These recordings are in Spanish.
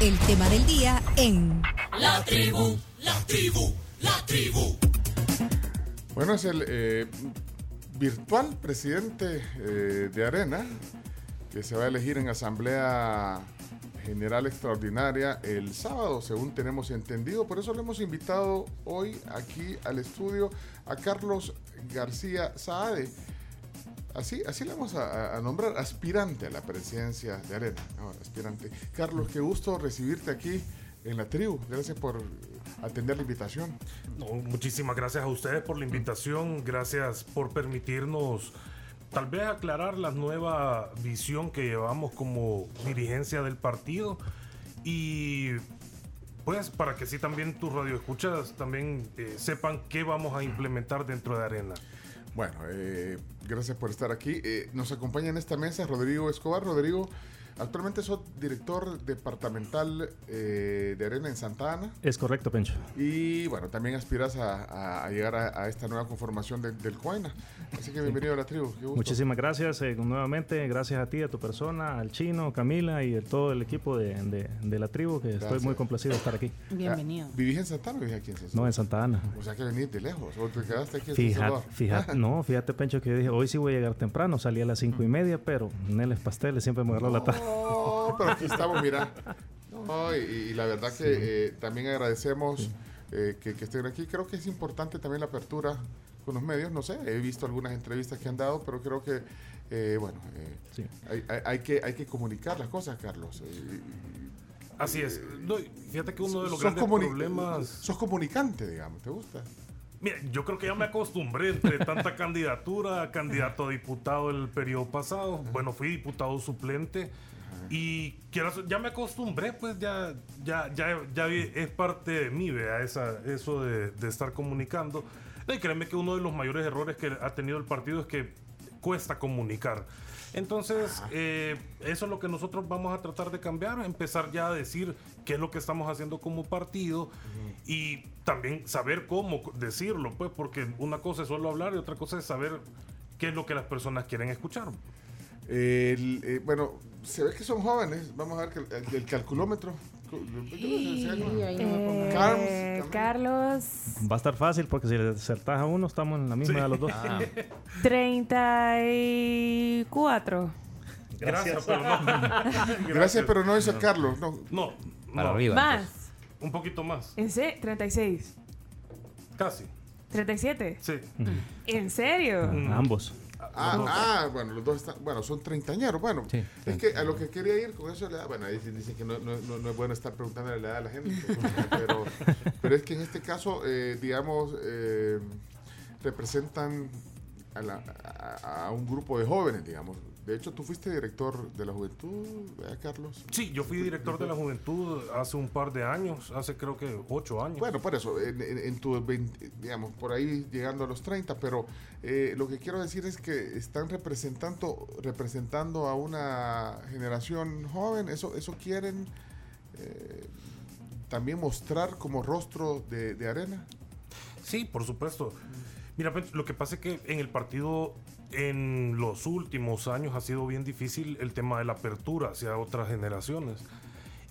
el tema del día en La tribu, la tribu, la tribu. Bueno, es el eh, virtual presidente eh, de Arena que se va a elegir en Asamblea General Extraordinaria el sábado, según tenemos entendido. Por eso le hemos invitado hoy aquí al estudio a Carlos García Saade. Así, así le vamos a, nombrar aspirante a la presidencia de Arena. Aspirante. Carlos, qué gusto recibirte aquí en la tribu. Gracias por atender la invitación. Muchísimas gracias a ustedes por la invitación, gracias por permitirnos tal vez aclarar la nueva visión que llevamos como dirigencia del partido y pues para que sí también tus radioescuchas también eh, sepan qué vamos a implementar dentro de Arena. Bueno, eh, gracias por estar aquí. Eh, nos acompaña en esta mesa Rodrigo Escobar. Rodrigo, actualmente sos director departamental eh, de Arena en Santa Ana. Es correcto, Pencho. Y bueno, también aspiras a, a- a llegar a, a esta nueva conformación de- del COENA. Así que bienvenido a la tribu. Qué gusto. Muchísimas gracias eh, nuevamente, gracias a ti, a tu persona, al chino, Camila y a todo el equipo de, de- de la tribu, que Gracias. estoy muy complacido de estar aquí. Bienvenido. Ah, ¿Vivís en Santa Ana o vivís aquí en San No, en Santa Ana. O sea que venís de lejos. O te quedaste aquí en Fíjate, fíjate, no, fíjate, Pencho, que yo dije, hoy sí voy a llegar temprano, salí a las cinco y media, pero Neles Pasteles siempre me agarró la tarde. No, pero aquí estamos, mira. No, y, y la verdad que eh, también agradecemos eh, que, que estén aquí. Creo que es importante también la apertura con los medios. No sé, he visto algunas entrevistas que han dado, pero creo que, eh, bueno, eh, Sí. hay, hay- hay que, hay que comunicar las cosas, Carlos. Así es. No, fíjate que uno de los sos, grandes problemas... sos comunicante, digamos, ¿te gusta? Mira, yo creo que ya me acostumbré entre tanta candidatura, candidato a diputado el periodo pasado. Bueno, fui diputado suplente y ya me acostumbré, pues ya, ya, ya, ya es parte de mí, vea, esa, eso de, de estar comunicando. Y créeme que uno de los mayores errores que ha tenido el partido es que cuesta comunicar. Entonces, eh, eso es lo que nosotros vamos a tratar de cambiar, empezar ya a decir qué es lo que estamos haciendo como partido y también saber cómo decirlo, pues, porque una cosa es solo hablar y otra cosa es saber qué es lo que las personas quieren escuchar. El, eh, bueno, se ve que son jóvenes. Vamos a ver que el, el- el calculómetro. Eh, Carlos, Va a estar fácil porque si le acertás a uno, estamos en la misma de los dos. 34. Gracias, pero no. Gracias, pero no dice Carlos. No, No, Para arriba. Más. un poquito más, ¿En serio? 36. casi. 37. Sí. ¿En serio? Mm. Ambos. Ah, ah, bueno, los dos están, bueno, son treintañeros. Bueno, Sí, es que a lo que quería ir con eso, bueno, ahí dicen, que no, no, no, no es bueno estar preguntando la edad a la gente, pero, pero es que en este caso, eh, digamos, eh, representan a, la- a- a un grupo de jóvenes, digamos. De hecho, tú fuiste director de la juventud, ¿verdad, Carlos? Sí, yo fui director de la juventud hace un par de años, hace creo que ocho años. Bueno, por eso, en, en- en tu, 20, digamos, por ahí llegando a los 30, pero eh, lo que quiero decir es que están representando, representando a una generación joven, eso, eso quieren eh, también mostrar como rostro de, de arena. Sí, por supuesto. Mira, lo que pasa es que en el partido en los últimos años ha sido bien difícil el tema de la apertura hacia otras generaciones.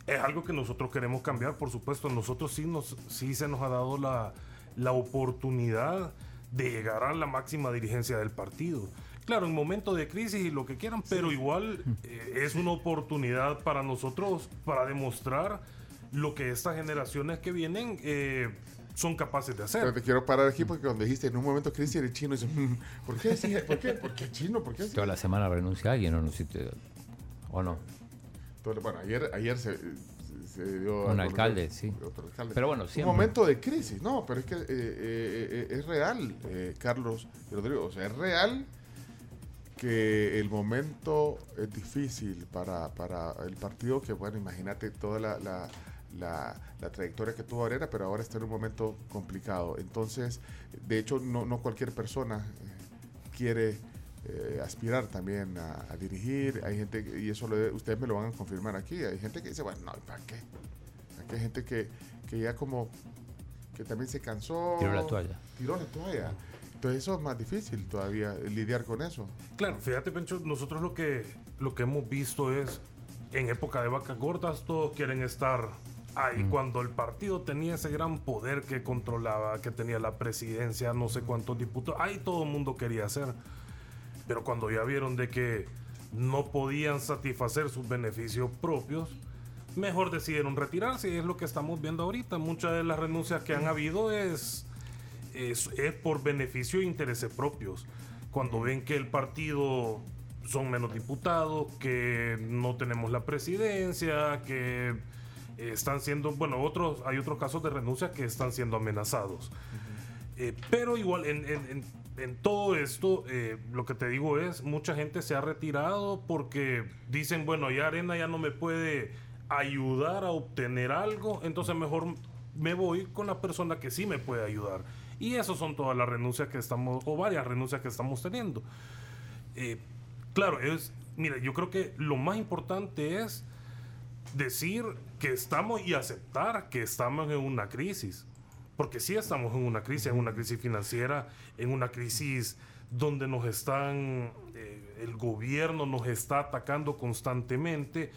Es algo que nosotros queremos cambiar, por supuesto. Nosotros sí, nos, sí se nos ha dado la, la oportunidad de llegar a la máxima dirigencia del partido. Claro, en momentos de crisis y lo que quieran, pero igual eh, es una oportunidad para nosotros para demostrar lo que estas generaciones que vienen eh, son capaces de hacer. Pero te quiero parar aquí porque cuando dijiste en un momento Cristian el chino, dice, "Mm, ¿por qué? Sí, ¿Por qué? ¿Por qué chino? ¿Por qué? así?" Toda la semana renuncia alguien o no o no. Bueno, ayer, ayer se, se dio... Un alcalde, sí. otro alcalde. Pero bueno, Un siempre. momento de crisis, no, pero es que eh, eh, eh, es real, eh, Carlos y Rodrigo, o sea, es real que el momento es difícil para, para el partido, que bueno, imagínate toda la, la, la- la trayectoria que tuvo Arena, pero ahora está en un momento complicado. Entonces, de hecho, no, no cualquier persona eh, quiere eh, aspirar también a, a dirigir. Hay gente, y eso lo- ustedes me lo van a confirmar aquí, hay gente que dice, bueno, no, ¿para qué? Aquí hay gente que, que ya como que también se cansó. Tiró la toalla. Tiró la toalla. Entonces eso es más difícil todavía, lidiar con eso. Claro, fíjate, Pencho, nosotros lo que, lo que hemos visto es en época de vacas gordas todos quieren estar ahí. Cuando el partido tenía ese gran poder que controlaba, que tenía la presidencia, no sé cuántos diputados, ahí todo el mundo quería hacer. Pero cuando ya vieron de que no podían satisfacer sus beneficios propios, mejor decidieron retirarse y es lo que estamos viendo ahorita. Muchas de las renuncias que han habido es, es, es por beneficio e intereses propios. Cuando ven que el partido son menos diputados, que no tenemos la presidencia, que eh, están siendo, bueno, otros, hay otros casos de renuncia que están siendo amenazados. Eh, pero igual, en, en- en- en todo esto, eh, lo que te digo es, mucha gente se ha retirado porque dicen, bueno, ya Arena ya no me puede ayudar a obtener algo, entonces mejor me voy con la persona que sí me puede ayudar. Y eso son todas las renuncias que estamos, o varias renuncias que estamos teniendo. Eh, claro, es, mira, yo creo que lo más importante es decir que estamos y aceptar que estamos en una crisis. Porque sí estamos en una crisis, en una crisis financiera, en una crisis donde nos están, eh, el gobierno nos está atacando constantemente,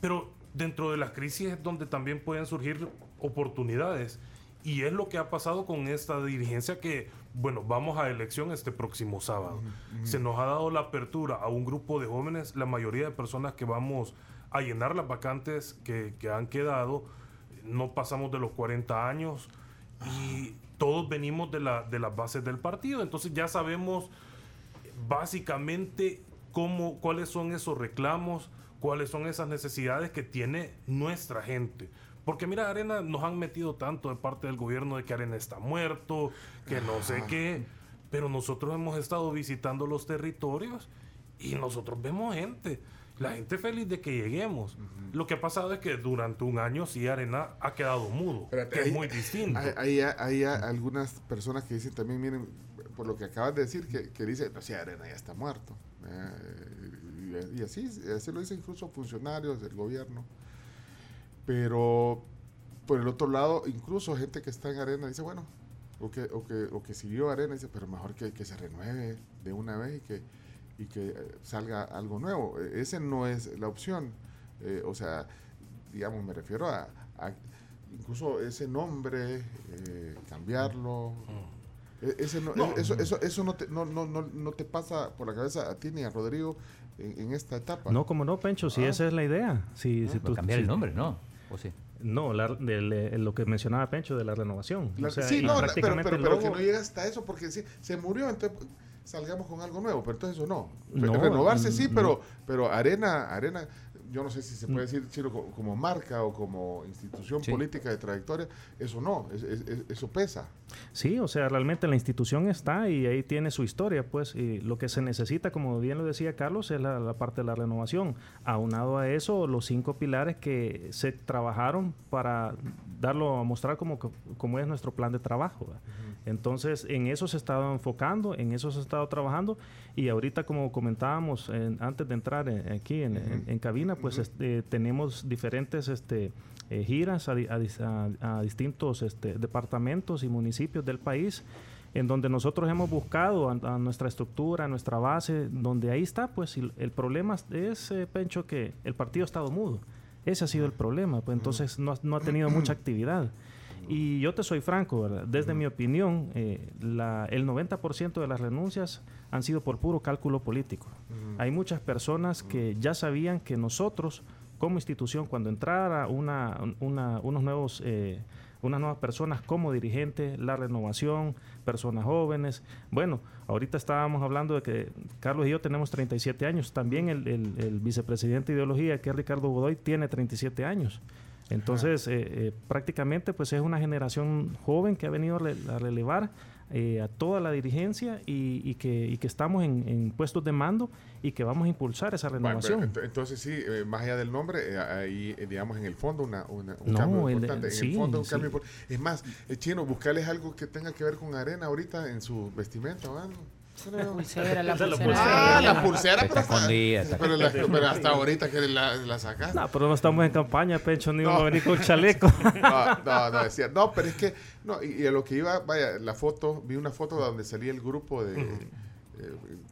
pero dentro de las crisis es donde también pueden surgir oportunidades. Y es lo que ha pasado con esta dirigencia que, bueno, vamos a elección este próximo sábado. Se nos ha dado la apertura a un grupo de jóvenes, la mayoría de personas que vamos a llenar las vacantes que, que han quedado, no pasamos de los 40 años y todos venimos de, la, de las bases del partido. Entonces ya sabemos básicamente cómo, cuáles son esos reclamos, cuáles son esas necesidades que tiene nuestra gente. Porque mira, Arena nos han metido tanto de parte del gobierno de que Arena está muerto, que no sé qué, pero nosotros hemos estado visitando los territorios y nosotros vemos gente. La gente feliz de que lleguemos. Lo que ha pasado es que durante un año sí Arena ha quedado mudo, Espérate, que es muy distinto. Hay, hay- hay algunas personas que dicen también, miren, por lo que acabas de decir, que, que dice, no sé, Arena ya está muerto. Eh, y, y así, así lo dicen incluso funcionarios del gobierno. Pero por el otro lado, incluso gente que está en Arena dice, bueno, o que, o que, o que siguió Arena, dice, pero mejor que, que se renueve de una vez y que, y que eh, salga algo nuevo. Eh, Ese no es la opción. Eh, o sea, digamos, me refiero a, a incluso ese nombre, eh, cambiarlo. E- Ese no, No. eso, eso, eso no, te, no, no, no, no te pasa por la cabeza a ti ni a Rodrigo en, en esta etapa. No, como no, Pencho, si Ah. esa es la idea. Si, si Pero tú- cambiar si- el nombre, ¿no? ¿O sí? No, la- del, eh, lo que mencionaba Pencho de la renovación. La- O sea, sí, no, la- pero, pero, pero que no llega hasta eso porque sí, se murió, entonces salgamos con algo nuevo, pero entonces eso no. Re- No, Renovarse mm, sí, mm. pero, pero Arena, Arena, yo no sé si se puede decir co- como, marca o como institución Sí. política de trayectoria, eso no, es- es- es- eso pesa. Sí, o sea, realmente la institución está y ahí tiene su historia, pues, y lo que se necesita, como bien lo decía Carlos, es la, la parte de la renovación. Aunado a eso, los cinco pilares que se trabajaron para darlo a mostrar como, es nuestro plan de trabajo. Entonces, en eso se ha estado enfocando, en eso se ha estado trabajando y ahorita, como comentábamos en- antes de entrar en- aquí en cabina, pues este, tenemos diferentes este, eh, giras a, a dis- a- a distintos este, departamentos y municipios del país en donde nosotros hemos buscado a, a nuestra estructura, a nuestra base, donde ahí está, pues el problema es, eh, Pencho, que el partido ha estado mudo. Ese ha sido el problema, pues entonces no, ha- no ha tenido mucha actividad. Y yo te soy franco, ¿verdad? desde mi opinión, eh, la- el 90% de las renuncias han sido por puro cálculo político. Hay muchas personas que ya sabían que nosotros, como institución, cuando entrara una, una- unos nuevos, eh, unas nuevas personas como dirigente, la renovación, personas jóvenes. Bueno, ahorita estábamos hablando de que Carlos y yo tenemos 37 años. También el, el- el vicepresidente de ideología, que es Ricardo Godoy, tiene 37 años. Entonces, eh, eh, prácticamente, pues es una generación joven que ha venido a relevar eh, a toda la dirigencia y, y que, y que estamos en, en puestos de mando y que vamos a impulsar esa Bueno, renovación. pero ent- entonces sí, eh, más allá del nombre, eh, ahí, eh, digamos, en el fondo una, una- un No, cambio el- importante. en sí, el fondo un sí. cambio impor- Es más, eh, Chino, buscarles algo que tenga que ver con arena ahorita en su vestimenta o algo. Creo. Pulsera, la la pulsera. Ah, la pulsera, pero, hasta- escondida, está pero, la- pero hasta ahorita que la, la sacaste. No, pero no estamos en campaña, Pencho, ni No. vamos a venir con chaleco. No, no, no, decía, no, pero es que, no, y, y a lo que iba, vaya, la foto, vi una foto donde salía el grupo de, eh,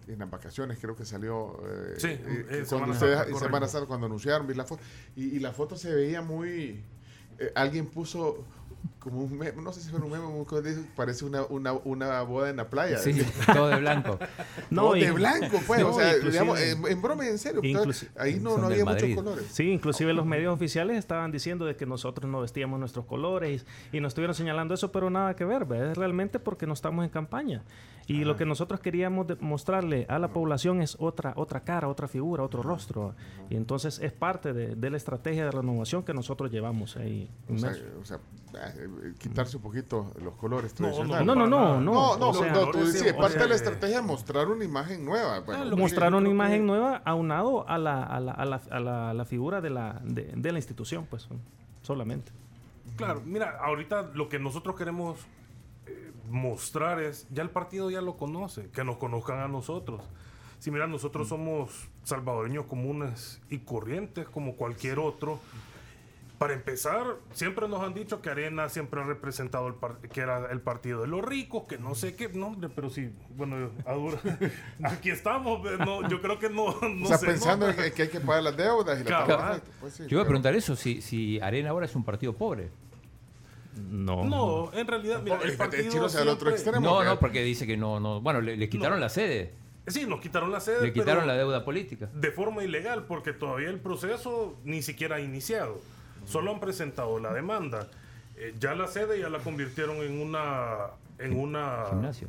en las vacaciones creo que salió eh, Sí, eh, que cuando Semana ustedes. Semana cuando anunciaron vi la foto y, y la foto se veía muy eh, alguien puso como un meme, no sé si fue un meme, parece una, una, una boda en la playa. Sí, todo de blanco. No, Todo de blanco, pues. No, o sea, digamos, en, en broma y en serio. Inclusi- ahí no, no había muchos colores. Sí, inclusive los medios oficiales estaban diciendo de que nosotros no vestíamos nuestros colores y, y nos estuvieron señalando eso, pero nada que ver, ¿verdad? es realmente porque no estamos en campaña. Y lo que nosotros queríamos de- mostrarle a la población es otra, otra cara, otra figura, otro rostro. Y entonces es parte de, de la estrategia de renovación que nosotros llevamos ahí. O sea, o sea, eh, quitarse un poquito los colores No, tradicionales. No, no, no, nada. no. No, no, o sea, no, tú decías, siempre- parte de la estrategia es mostrar una imagen nueva. Bueno, lo que- mostrar una imagen que- nueva aunado a la, a la, a la, a la- a la figura de la, de, de la institución, pues solamente. Claro, mira, ahorita lo que nosotros queremos mostrar es, ya el partido ya lo conoce, que nos conozcan a nosotros. Si mira, nosotros somos salvadoreños comunes y corrientes como cualquier otro. Para empezar, siempre nos han dicho que Arena siempre ha representado el par- que era el partido de los ricos, que no sé qué, no, hombre, pero sí, bueno, a dura- aquí estamos, no, yo creo que no, no o sea, se pensando en que, hay que pagar las deudas y la pues sí, Yo iba a preguntar eso, si, si Arena ahora es un partido pobre. No. No, en realidad, mira, No, el el partido al otro siempre- extremo. No, no, porque dice que no, no. Bueno, le, le quitaron No. la sede, Sí, nos quitaron la sede. le quitaron pero- la deuda política. de forma ilegal, porque todavía el proceso ni siquiera ha iniciado. Solo han presentado la demanda. Eh, ya la sede ya la convirtieron en una en una Gimnasio.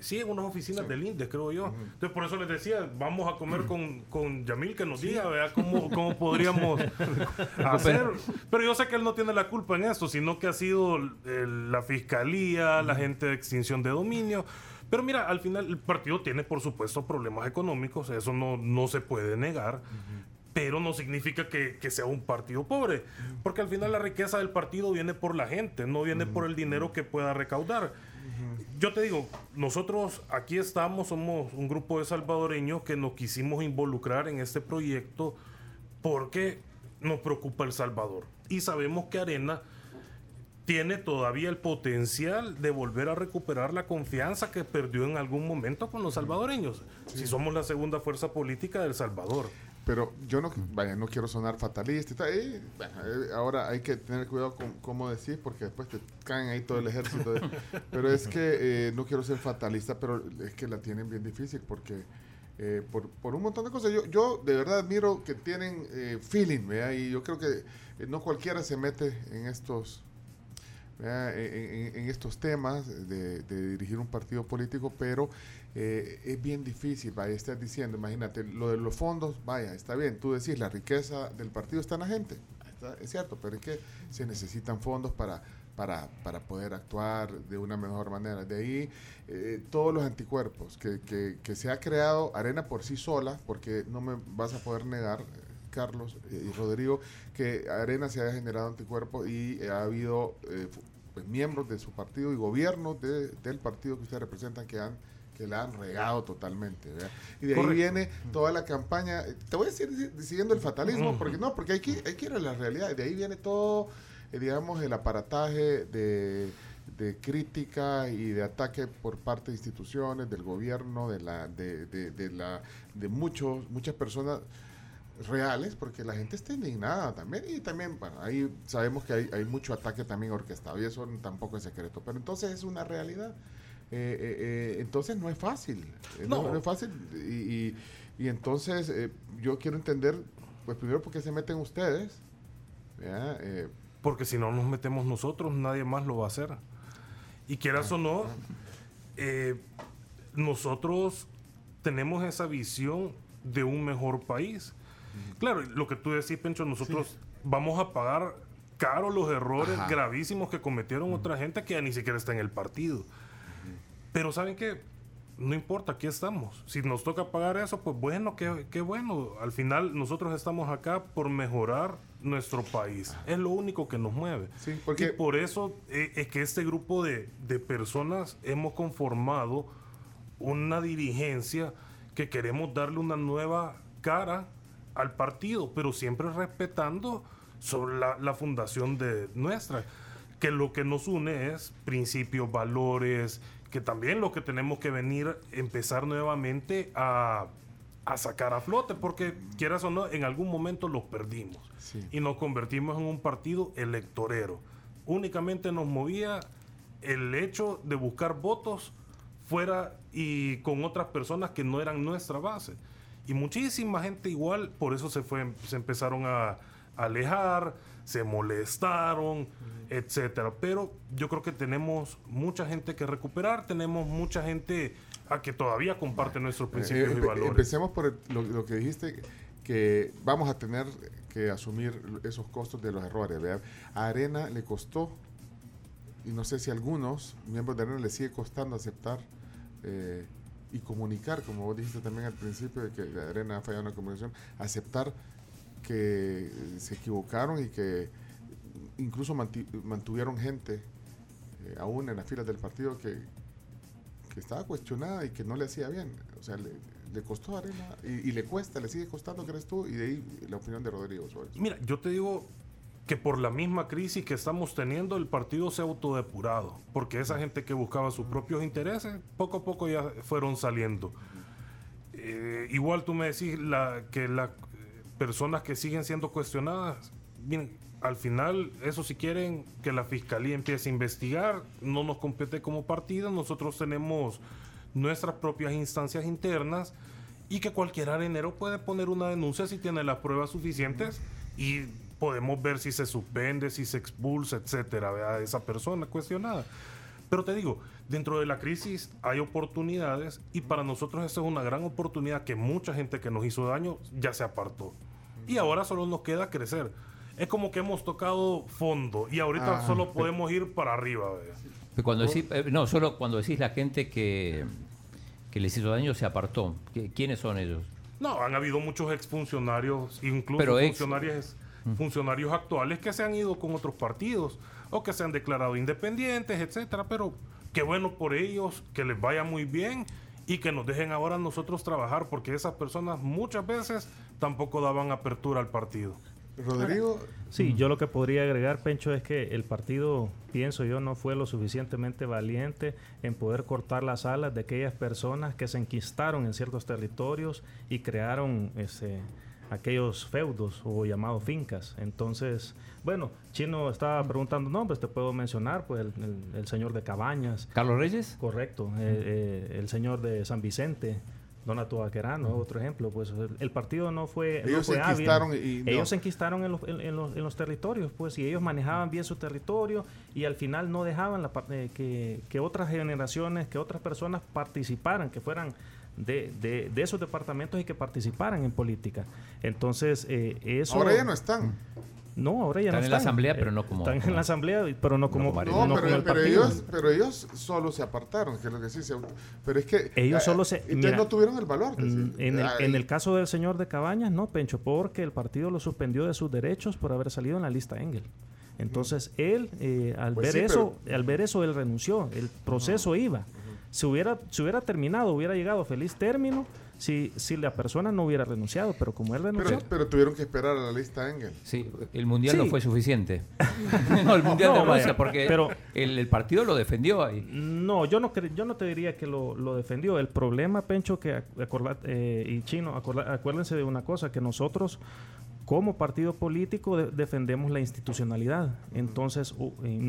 Sí en unas oficinas del INDE creo yo. Entonces por eso les decía vamos a comer con, con Yamil que nos diga vea cómo, cómo podríamos hacer pero yo sé que él no tiene la culpa en esto sino que ha sido eh, la fiscalía la gente de extinción de dominio. Pero mira, al final el partido tiene por supuesto problemas económicos, eso no, no se puede negar, pero no significa que, que sea un partido pobre, porque al final la riqueza del partido viene por la gente, no viene por el dinero que pueda recaudar. Yo te digo, nosotros aquí estamos, somos un grupo de salvadoreños que nos quisimos involucrar en este proyecto porque nos preocupa El Salvador. Y sabemos que Arena tiene todavía el potencial de volver a recuperar la confianza que perdió en algún momento con los salvadoreños. Si somos la segunda fuerza política del Salvador. Pero yo no, vaya, no quiero sonar fatalista y tal. y, bueno, eh, ahora hay que tener cuidado con cómo decir porque después te caen ahí todo el ejército. de- pero es que eh, no quiero ser fatalista, pero es que la tienen bien difícil porque eh, por, por un montón de cosas. Yo, yo de verdad admiro que tienen eh, feeling, ¿vea? Y yo creo que eh, no cualquiera se mete en estos en- en estos temas de, de dirigir un partido político, pero eh, es bien difícil, vaya, estás diciendo, imagínate, lo de los fondos, vaya, está bien, tú decís, la riqueza del partido está en la gente, es cierto, pero es que se necesitan fondos para, para, para poder actuar de una mejor manera. De ahí, eh, todos los anticuerpos que, que, que se ha creado Arena por sí sola, porque no me vas a poder negar, eh, Carlos eh, y Rodrigo, que Arena se haya generado anticuerpos y ha habido eh, pues, miembros de su partido y gobiernos de- del partido que ustedes representan que han que la han regado totalmente. ¿verdad? Y de ahí viene toda la campaña, te voy a decir siguiendo el fatalismo, porque no, porque hay que, hay que ir a la realidad, de ahí viene todo, eh, digamos, el aparataje de, de crítica y de ataque por parte de instituciones, del gobierno, de la, de, de, de la, de muchos, muchas personas reales, porque la gente está indignada también, y también, bueno, ahí sabemos que hay, hay mucho ataque también orquestado, y eso tampoco es secreto, pero entonces es una realidad. Eh, eh, eh, entonces no es fácil, eh, no. No. no es fácil, y, y- y entonces yo quiero entender, pues primero por qué se meten ustedes, Porque si no nos metemos nosotros, nadie más lo va a hacer. Y quieras o no, nosotros tenemos esa visión de un mejor país. Claro, lo que tú decís, Pencho, nosotros vamos a pagar caro los errores Ajá. gravísimos que cometieron otra gente que ya ni siquiera está en el partido. Pero ¿saben qué? No importa, aquí estamos. Si nos toca pagar eso, pues bueno, qué, qué bueno. Al final nosotros estamos acá por mejorar nuestro país. Es lo único que nos mueve. Sí, porque- Y por eso eh, es que este grupo de, de personas hemos conformado una dirigencia que queremos darle una nueva cara al partido, pero siempre respetando sobre la, la fundación de nuestra. que lo que nos une es principios, valores, que también lo que tenemos que venir, empezar nuevamente a, a sacar a flote, porque quieras o no, en algún momento los perdimos Sí. y nos convertimos en un partido electorero. Únicamente nos movía el hecho de buscar votos fuera y con otras personas que no eran nuestra base. Y muchísima gente igual, por eso se, fue, se empezaron a alejar, se molestaron, etcétera. Pero yo creo que tenemos mucha gente que recuperar, tenemos mucha gente a que todavía comparte nuestros principios Eh, y empe- valores. Empecemos por el- lo, lo que dijiste, que vamos a tener que asumir esos costos de los errores. ¿verdad? A Arena le costó, y no sé si a algunos miembros de Arena le sigue costando aceptar eh, y comunicar, como vos dijiste también al principio, de que Arena ha fallado en la comunicación, aceptar que se equivocaron y que incluso mantuvieron gente eh, aún en las filas del partido que, estaba cuestionada y que no le hacía bien. O sea, le, costó Arena y, le cuesta, le sigue costando, crees tú, y de ahí la opinión de Rodrigo sobre eso. Mira, yo te digo que por la misma crisis que estamos teniendo, el partido se ha autodepurado, porque esa gente que buscaba sus propios intereses, poco a poco ya fueron saliendo. Eh, igual tú me decís la, que las personas que siguen siendo cuestionadas, miren, al final, eso si quieren que la fiscalía empiece a investigar, no nos compete como partido, nosotros tenemos nuestras propias instancias internas y que cualquier arenero puede poner una denuncia si tiene las pruebas suficientes y podemos ver si se suspende, si se expulsa, etcétera, ¿verdad? esa persona cuestionada. Pero te digo, dentro de la crisis hay oportunidades y para nosotros esa es una gran oportunidad que mucha gente que nos hizo daño ya se apartó. Y ahora solo nos queda crecer. Es como que hemos tocado fondo y ahorita Ah, solo podemos ir para arriba. Cuando decís, eh, no, solo cuando decís la gente que, que les hizo daño se apartó. ¿Qui- ¿Quiénes son ellos? No, han habido muchos exfuncionarios, incluso Pero ex- funcionarios, funcionarios actuales que se han ido con otros partidos o que se han declarado independientes, etcétera. Pero qué bueno por ellos, que les vaya muy bien y que nos dejen ahora nosotros trabajar, porque esas personas muchas veces tampoco daban apertura al partido. Rodrigo, Sí, yo lo que podría agregar, Pencho, es que el partido, pienso yo, no fue lo suficientemente valiente en poder cortar las alas de aquellas personas que se enquistaron en ciertos territorios y crearon ese, aquellos feudos o llamados fincas. Entonces, bueno, Chino estaba preguntando nombres, te puedo mencionar, pues el, el- el señor de Cabañas, ¿Carlos Reyes? correcto, eh, eh, el señor de San Vicente. Donato Vaquerano, otro ejemplo, pues el, el partido no fue, Ellos se fue enquistaron y- y no. ellos se enquistaron en los, en, en los, en los territorios, pues, y ellos manejaban bien su territorio y al final no dejaban la, eh, que, que otras generaciones, que otras personas participaran, que fueran de, de, de esos departamentos y que participaran en política. Entonces, eh, eso... ahora ya no están. No, ahora ya Están no en la están. asamblea, Eh, pero no como- Están en la asamblea, pero no como, como no No, como pero, el pero ellos, pero ellos solo se apartaron, que es lo que sí se Pero es que. Ellos ah, solo se- Entonces mira, no tuvieron el valor. Mm, decir, En el, en el caso del señor de Cabañas, no, Pencho, porque el partido lo suspendió de sus derechos por haber salido en la lista Engel. Entonces, él, eh, al Pues ver sí, eso, al ver eso, él renunció. El proceso iba. Si hubiera, si hubiera terminado, hubiera llegado a feliz término si, si la persona no hubiera renunciado. Pero como él renunció, pero, pero tuvieron que esperar a la lista Engel. Sí, el mundial no fue suficiente. no, el mundial No, de Rusia, porque pero- el, el partido lo defendió ahí. No, yo no, yo no te diría que lo, lo defendió. El problema, Pencho, que ac- acorda- eh, y Chino, acorda- acuérdense de una cosa, que nosotros como partido político de- defendemos la institucionalidad. Entonces,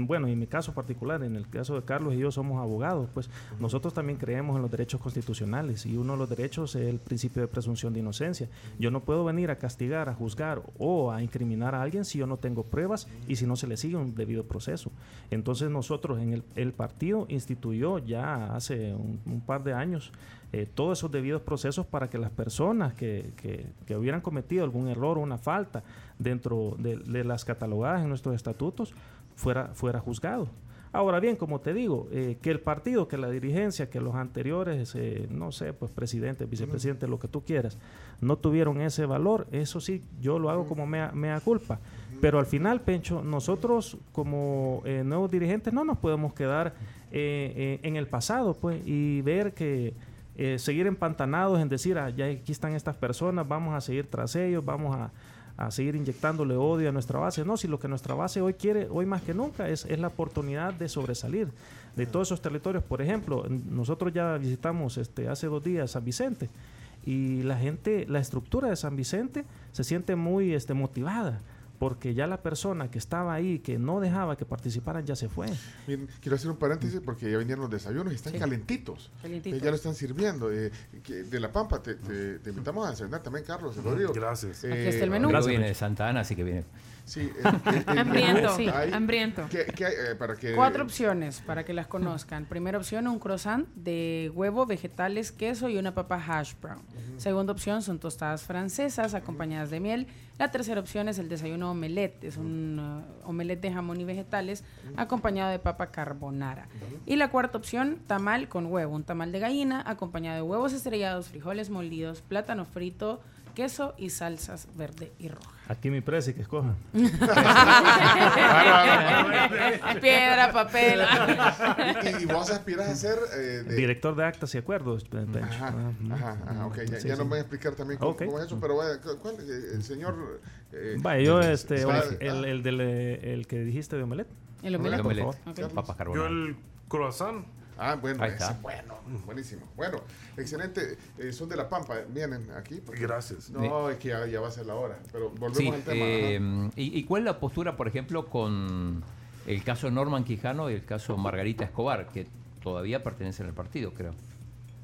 bueno, en mi caso particular, en el caso de Carlos y yo somos abogados, pues nosotros también creemos en los derechos constitucionales y uno de los derechos es el principio de presunción de inocencia. Yo no puedo venir a castigar, a juzgar o a incriminar a alguien si yo no tengo pruebas y si no se le sigue un debido proceso. Entonces nosotros en el, partido instituyó ya hace un par de años eh, todos esos debidos procesos para que las personas que, que- que hubieran cometido algún error o una falta dentro de, de las catalogadas en nuestros estatutos fuera, fuera juzgado. Ahora bien, como te digo, eh, que el partido, que la dirigencia, que los anteriores, eh, no sé, pues presidentes, vicepresidentes, lo que tú quieras, no tuvieron ese valor, eso sí, yo lo hago como mea, mea culpa. Pero al final, Pencho, nosotros como eh, nuevos dirigentes no nos podemos quedar en el pasado, pues, y ver que eh, seguir empantanados en decir, ah, ya aquí están estas personas, vamos a seguir tras ellos, vamos a, a seguir inyectándole odio a nuestra base. No, si lo que nuestra base hoy quiere, hoy más que nunca, es, es la oportunidad de sobresalir de todos esos territorios. Por ejemplo, nosotros ya visitamos este, hace dos días San Vicente y la gente, la estructura de San Vicente se siente muy este, motivada porque ya la persona que estaba ahí, que no dejaba que participaran, ya se fue. Miren, quiero hacer un paréntesis porque ya vinieron los desayunos y están Sí. calentitos. Calentitos. Eh, ya lo están sirviendo. eh, que de La Pampa, te, te- te invitamos a cenar también, Carlos, el Rodrigo. Gracias. Aquí está el menú. Luego Gracias, viene de Santa Ana, así que viene. Sí, el- el- el Hambriento, Sí. hay- hambriento. ¿qué- qué hay, eh, para que, Cuatro opciones para que las conozcan. Primera opción, un croissant de huevo, vegetales, queso y una papa hash brown. Segunda opción son tostadas francesas acompañadas de miel. La tercera opción es el desayuno omelette. Es un uh, omelette de jamón y vegetales acompañado de papa carbonara. Y la cuarta opción, tamal con huevo. Un tamal de gallina acompañado de huevos estrellados, frijoles molidos, plátano frito, queso y salsas verde y roja. Aquí mi precio que escoja. Piedra, papel. y, y vos aspiras a ser eh, de- Director de actas y acuerdos, Pencho. Ajá, ajá, ajá, ok, ya, Sí, ya sí. nos voy a explicar también cómo, es eso, pero cu- ¿cuál? eh, El señor... eh, Vaya, yo este, está- el, el, del, eh, el que dijiste de omelette. El El omelette. omelette, Ok. papas Yo el croissant. Ah, bueno, Ahí ese, está. bueno, buenísimo. Bueno, excelente. Eh, son de La Pampa, vienen aquí. porque- Gracias. No, es que ya, ya va a ser la hora, pero volvemos Sí, al tema. eh, y cuál es la postura, por ejemplo, con el caso Norman Quijano y el caso Margarita Escobar, que todavía pertenecen al partido, creo?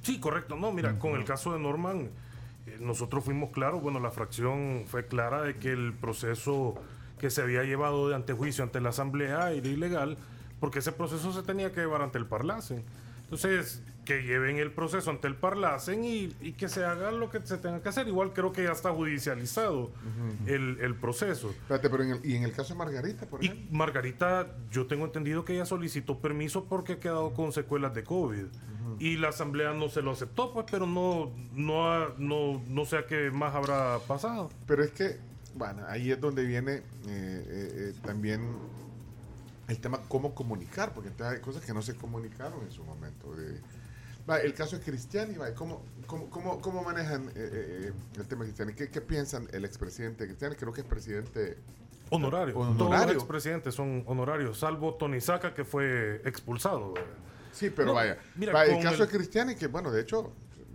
Sí, correcto. No, mira, con el caso de Norman, eh, nosotros fuimos claros, bueno, la fracción fue clara de que el proceso que se había llevado de antejuicio ante la Asamblea era ilegal, porque ese proceso se tenía que llevar ante el Parlacen. Entonces, que lleven el proceso ante el Parlacen y, y que se haga lo que se tenga que hacer. Igual creo que ya está judicializado el, el proceso. Espérate, pero en el, y en el caso de Margarita, por ejemplo. Y Margarita, yo tengo entendido que ella solicitó permiso porque ha quedado con secuelas de COVID. Y la asamblea no se lo aceptó, pues, pero no, no, ha- no, no sé a qué más habrá pasado. Pero es que, bueno, ahí es donde viene eh, eh, eh, también el tema cómo comunicar, porque hay cosas que no se comunicaron en su momento. de- va, el caso de Cristiani, va, ¿cómo, cómo, cómo, cómo manejan eh, eh, el tema de Cristiani? ¿Qué, qué piensan el expresidente Cristiani? Creo que es presidente Honorario. Todos los expresidentes son honorarios, salvo Tony Saca, que fue expulsado. Sí, pero No, vaya. mira, Va, el caso el- de Cristiani, que bueno, de hecho,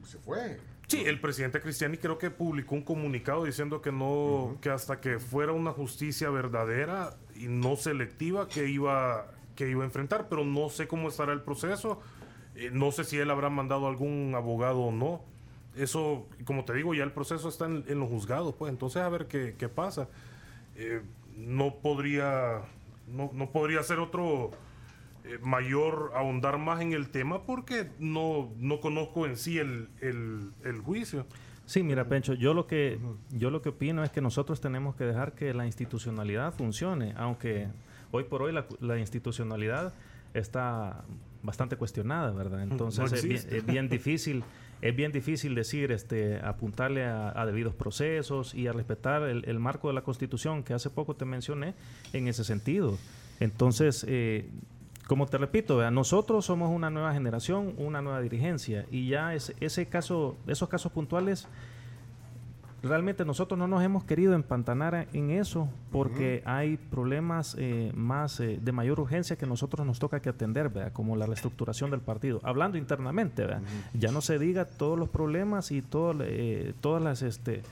se fue. Sí, el presidente Cristiani creo que publicó un comunicado diciendo que no, que hasta que fuera una justicia verdadera y no selectiva que iba, que iba a enfrentar, pero no sé cómo estará el proceso, eh, no sé si él habrá mandado algún abogado o no. Eso, como te digo, ya el proceso está en, los juzgados, pues entonces a ver qué, qué pasa. Eh, no podría, no, no podría ser otro eh, mayor ahondar más en el tema porque no, no conozco en sí el, el juicio. Sí, mira, Pencho, yo lo que yo lo que opino es que nosotros tenemos que dejar que la institucionalidad funcione, aunque hoy por hoy la, la institucionalidad está bastante cuestionada, ¿verdad? Entonces No es, bien, existe. es bien difícil es bien difícil decir, este, apuntarle a, a debidos procesos y a respetar el, el marco de la Constitución que hace poco te mencioné en ese sentido. Entonces, eh, como te repito, vea, nosotros somos una nueva generación, una nueva dirigencia y ya ese, ese caso, esos casos puntuales realmente nosotros no nos hemos querido empantanar en eso porque hay problemas eh, más eh, de mayor urgencia que nosotros nos toca que atender, ¿verdad? como la reestructuración del partido. Hablando internamente, ¿verdad? ya no se diga todos los problemas y todo, eh, todas las este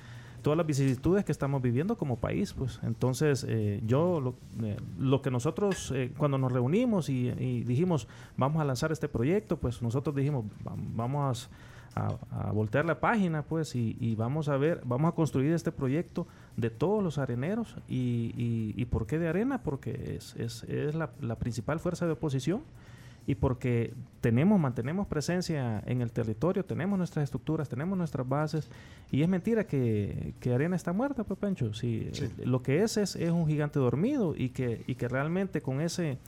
todas las vicisitudes que estamos viviendo como país, pues entonces eh, yo lo, eh, lo que nosotros eh, cuando nos reunimos y, dijimos vamos a lanzar este proyecto, pues nosotros dijimos "Va- vamos a, voltear la página pues y, vamos a ver, vamos a construir este proyecto de todos los areneros y, y, y ¿por qué de arena? Porque es, es, es la, la principal fuerza de oposición y porque tenemos, mantenemos presencia en el territorio, tenemos nuestras estructuras, tenemos nuestras bases, y es mentira que, que Arena está muerta, pues Pencho. Sí. eh, Lo que es, es es un gigante dormido y que, y que realmente con ese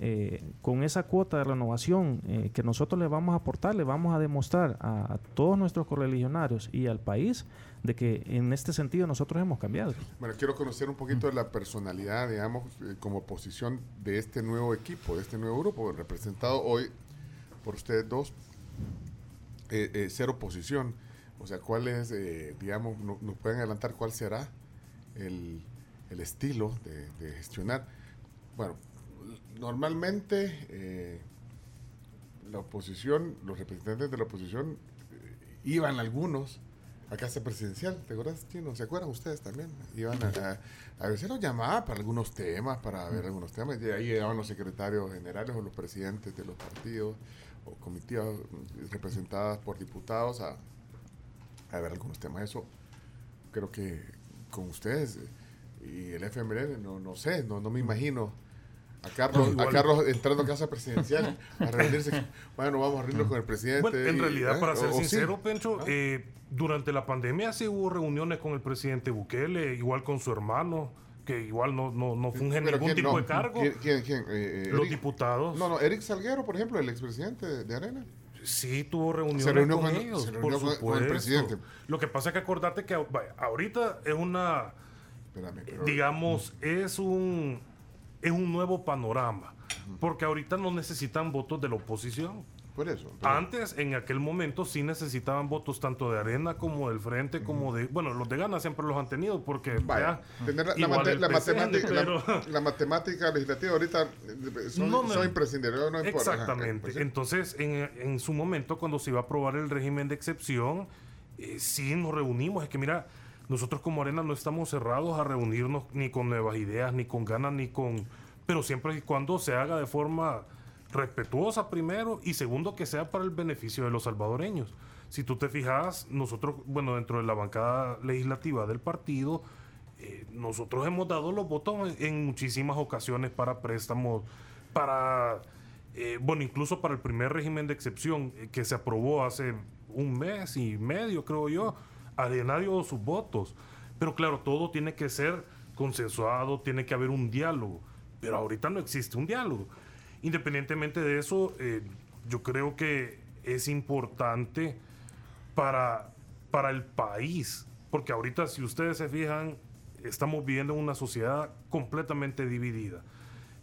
eh, con esa cuota de renovación eh, que nosotros le vamos a aportar, le vamos a demostrar a, todos nuestros correligionarios y al país de que en este sentido nosotros hemos cambiado. Bueno, quiero conocer un poquito de la personalidad, digamos, eh, como posición de este nuevo equipo, de este nuevo grupo, representado hoy por ustedes dos, ser oposición. O sea, ¿cuál es, digamos, no- nos pueden adelantar cuál será el, el estilo de, de gestionar. Bueno, normalmente eh, la oposición, los representantes de la oposición eh, iban algunos a casa presidencial, ¿te acuerdas, Chino? ¿Se acuerdan ustedes también? Iban a, a, a veces los llamaban para algunos temas, para ver algunos temas, y ahí llegaban los secretarios generales o los presidentes de los partidos o comitivas representadas por diputados a, a ver algunos temas. Eso creo que con ustedes eh, y el FMLN, no, no sé, no, no me imagino a Carlos, a Carlos entrando a casa presidencial a reunirse. Bueno, vamos a reunirnos con el presidente. Bueno, en realidad, ¿eh? para ser o sí. sincero, Pencho, Ah. eh, durante la pandemia sí hubo reuniones con el presidente Bukele, igual con su hermano, que igual no, no, no fungen ningún ¿quién tipo no? de cargo. ¿Quién? quién? Eh, Los Eric- diputados. No, no, Eric Salguero, por ejemplo, el expresidente de, de Arena. Sí, tuvo reuniones Se reunió con, con- ellos, se por reunió con- con el presidente. Lo que pasa es que acordate que vaya, ahorita es una, Espérame, pero- digamos, es un, es un nuevo panorama. Porque ahorita no necesitan votos de la oposición. Por eso. pero- Antes, en aquel momento, sí necesitaban votos tanto de Arena como del Frente, como de... Bueno, los de Gana siempre los han tenido porque... Vaya, ya, tener la, la igual mate- el la PCN, matemática, la- pero- la, matemática legislativa ahorita son, No, no. son imprescindibles. No importa. Ajá, Exactamente. pues. Entonces, en, en su momento, cuando se iba a aprobar el régimen de excepción, eh, sí nos reunimos. Es que mira, nosotros como Arena no estamos cerrados a reunirnos ni con nuevas ideas, ni con ganas, ni con... Pero siempre y cuando se haga de forma respetuosa primero y segundo que sea para el beneficio de los salvadoreños. Si tú te fijas, nosotros, bueno, dentro de la bancada legislativa del partido, eh, nosotros hemos dado los votos en, muchísimas ocasiones para préstamos, para, eh, bueno, incluso para el primer régimen de excepción eh, que se aprobó hace un mes y medio, creo yo, Arena dio sus votos. Pero claro, todo tiene que ser consensuado, tiene que haber un diálogo. Pero ahorita no existe un diálogo. Independientemente de eso, eh, yo creo que es importante para, para el país. Porque ahorita, si ustedes se fijan, estamos viviendo en una sociedad completamente dividida.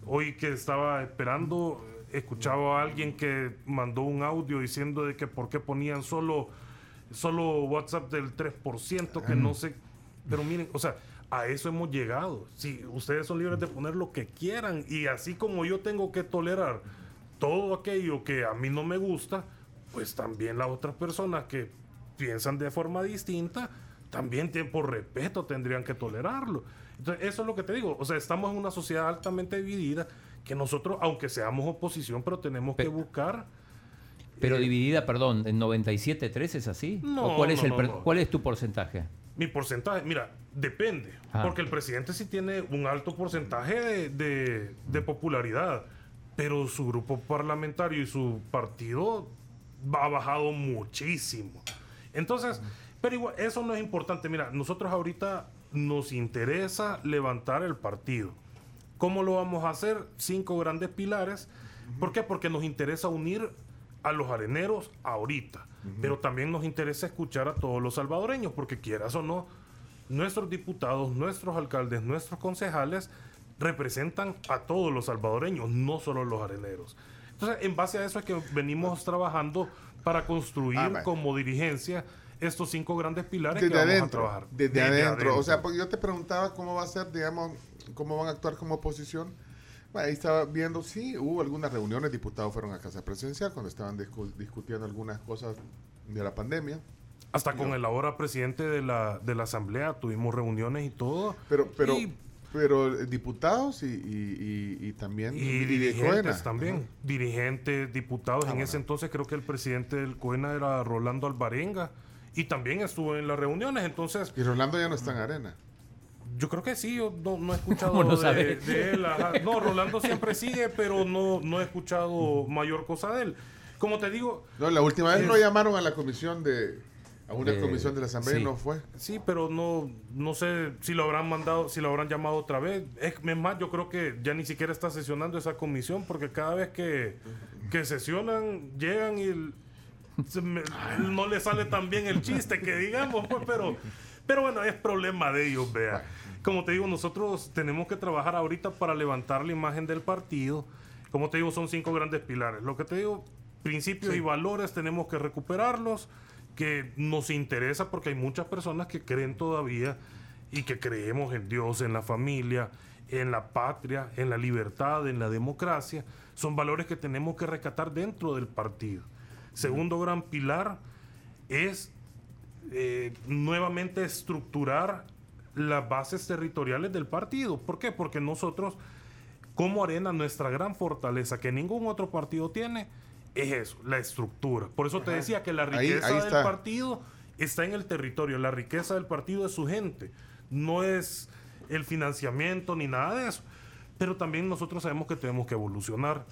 Hoy que estaba esperando, escuchaba a alguien que mandó un audio diciendo de que por qué ponían solo, solo WhatsApp del 3%, que no sé. Pero miren, o sea, a eso hemos llegado. Si ustedes son libres de poner lo que quieran y así como yo tengo que tolerar todo aquello que a mí no me gusta, pues también las otras personas que piensan de forma distinta, también por respeto tendrían que tolerarlo. Entonces, eso es lo que te digo. O sea, estamos en una sociedad altamente dividida que nosotros, aunque seamos oposición, pero tenemos que buscar... Pero eh, dividida, perdón, en 97-3 es así. No, ¿O cuál, es no, el no. ¿Cuál es tu porcentaje? Mi porcentaje, mira, depende. Ah. Porque el presidente sí tiene un alto porcentaje de, de- de popularidad. Pero su grupo parlamentario y su partido ha bajado muchísimo. Entonces, pero igual, eso no es importante. Mira, nosotros ahorita nos interesa levantar el partido. ¿Cómo lo vamos a hacer? Cinco grandes pilares. ¿Por qué? Porque nos interesa unir a los areneros ahorita. Pero también nos interesa escuchar a todos los salvadoreños, porque quieras o no, nuestros diputados, nuestros alcaldes, nuestros concejales representan a todos los salvadoreños, no solo los areneros. Entonces, en base a eso es que venimos trabajando para construir Ah, como dirigencia estos cinco grandes pilares Desde que vamos a adentro, trabajar. desde, adentro. O sea, porque yo te preguntaba cómo va a ser, digamos, cómo van a actuar como oposición. Ahí estaba viendo, sí, hubo algunas reuniones, diputados fueron a casa presidencial cuando estaban discu- discutiendo algunas cosas de la pandemia. Hasta con el ahora presidente de la, de la asamblea tuvimos reuniones y todo. Pero, pero, Y- pero eh, diputados y, y, y- y también dirigentes Coena. también. Dirigentes, diputados. Ah, en bueno. ese entonces creo que el presidente del COENA era Rolando Alvarenga. Y también estuvo en las reuniones. Entonces, Y Rolando ya no está en arena. Yo creo que sí. Yo no, no he escuchado ¿Cómo no de, él. ajá. No, Rolando siempre sigue, pero no, no he escuchado mayor cosa de él. Como te digo, No, la última vez Es- lo llamaron a la comisión de... A una De- comisión de la asamblea y sí. no fue. Sí, pero no, no sé si lo habrán mandado, si lo habrán llamado otra vez. Es es más, yo creo que ya ni siquiera está sesionando esa comisión porque cada vez que, que sesionan, llegan y el- se me- no le sale tan bien el chiste que digamos, pues, pero, pero bueno, es problema de ellos, vea. Como te digo, nosotros tenemos que trabajar ahorita para levantar la imagen del partido. Como te digo, son cinco grandes pilares. Lo que te digo, principios y valores tenemos que recuperarlos, que nos interesa porque hay muchas personas que creen todavía y que creemos en Dios, en la familia, en la patria, en la libertad, en la democracia, son valores que tenemos que rescatar dentro del partido. Segundo gran pilar es eh, nuevamente estructurar las bases territoriales del partido. ¿Por qué? Porque nosotros, como Arena, nuestra gran fortaleza que ningún otro partido tiene, es eso, la estructura. Por eso te decía que la Ahí- riqueza ahí del está. partido está en el territorio. La riqueza del partido es su gente. No es el financiamiento ni nada de eso. Pero también nosotros sabemos que tenemos que evolucionar.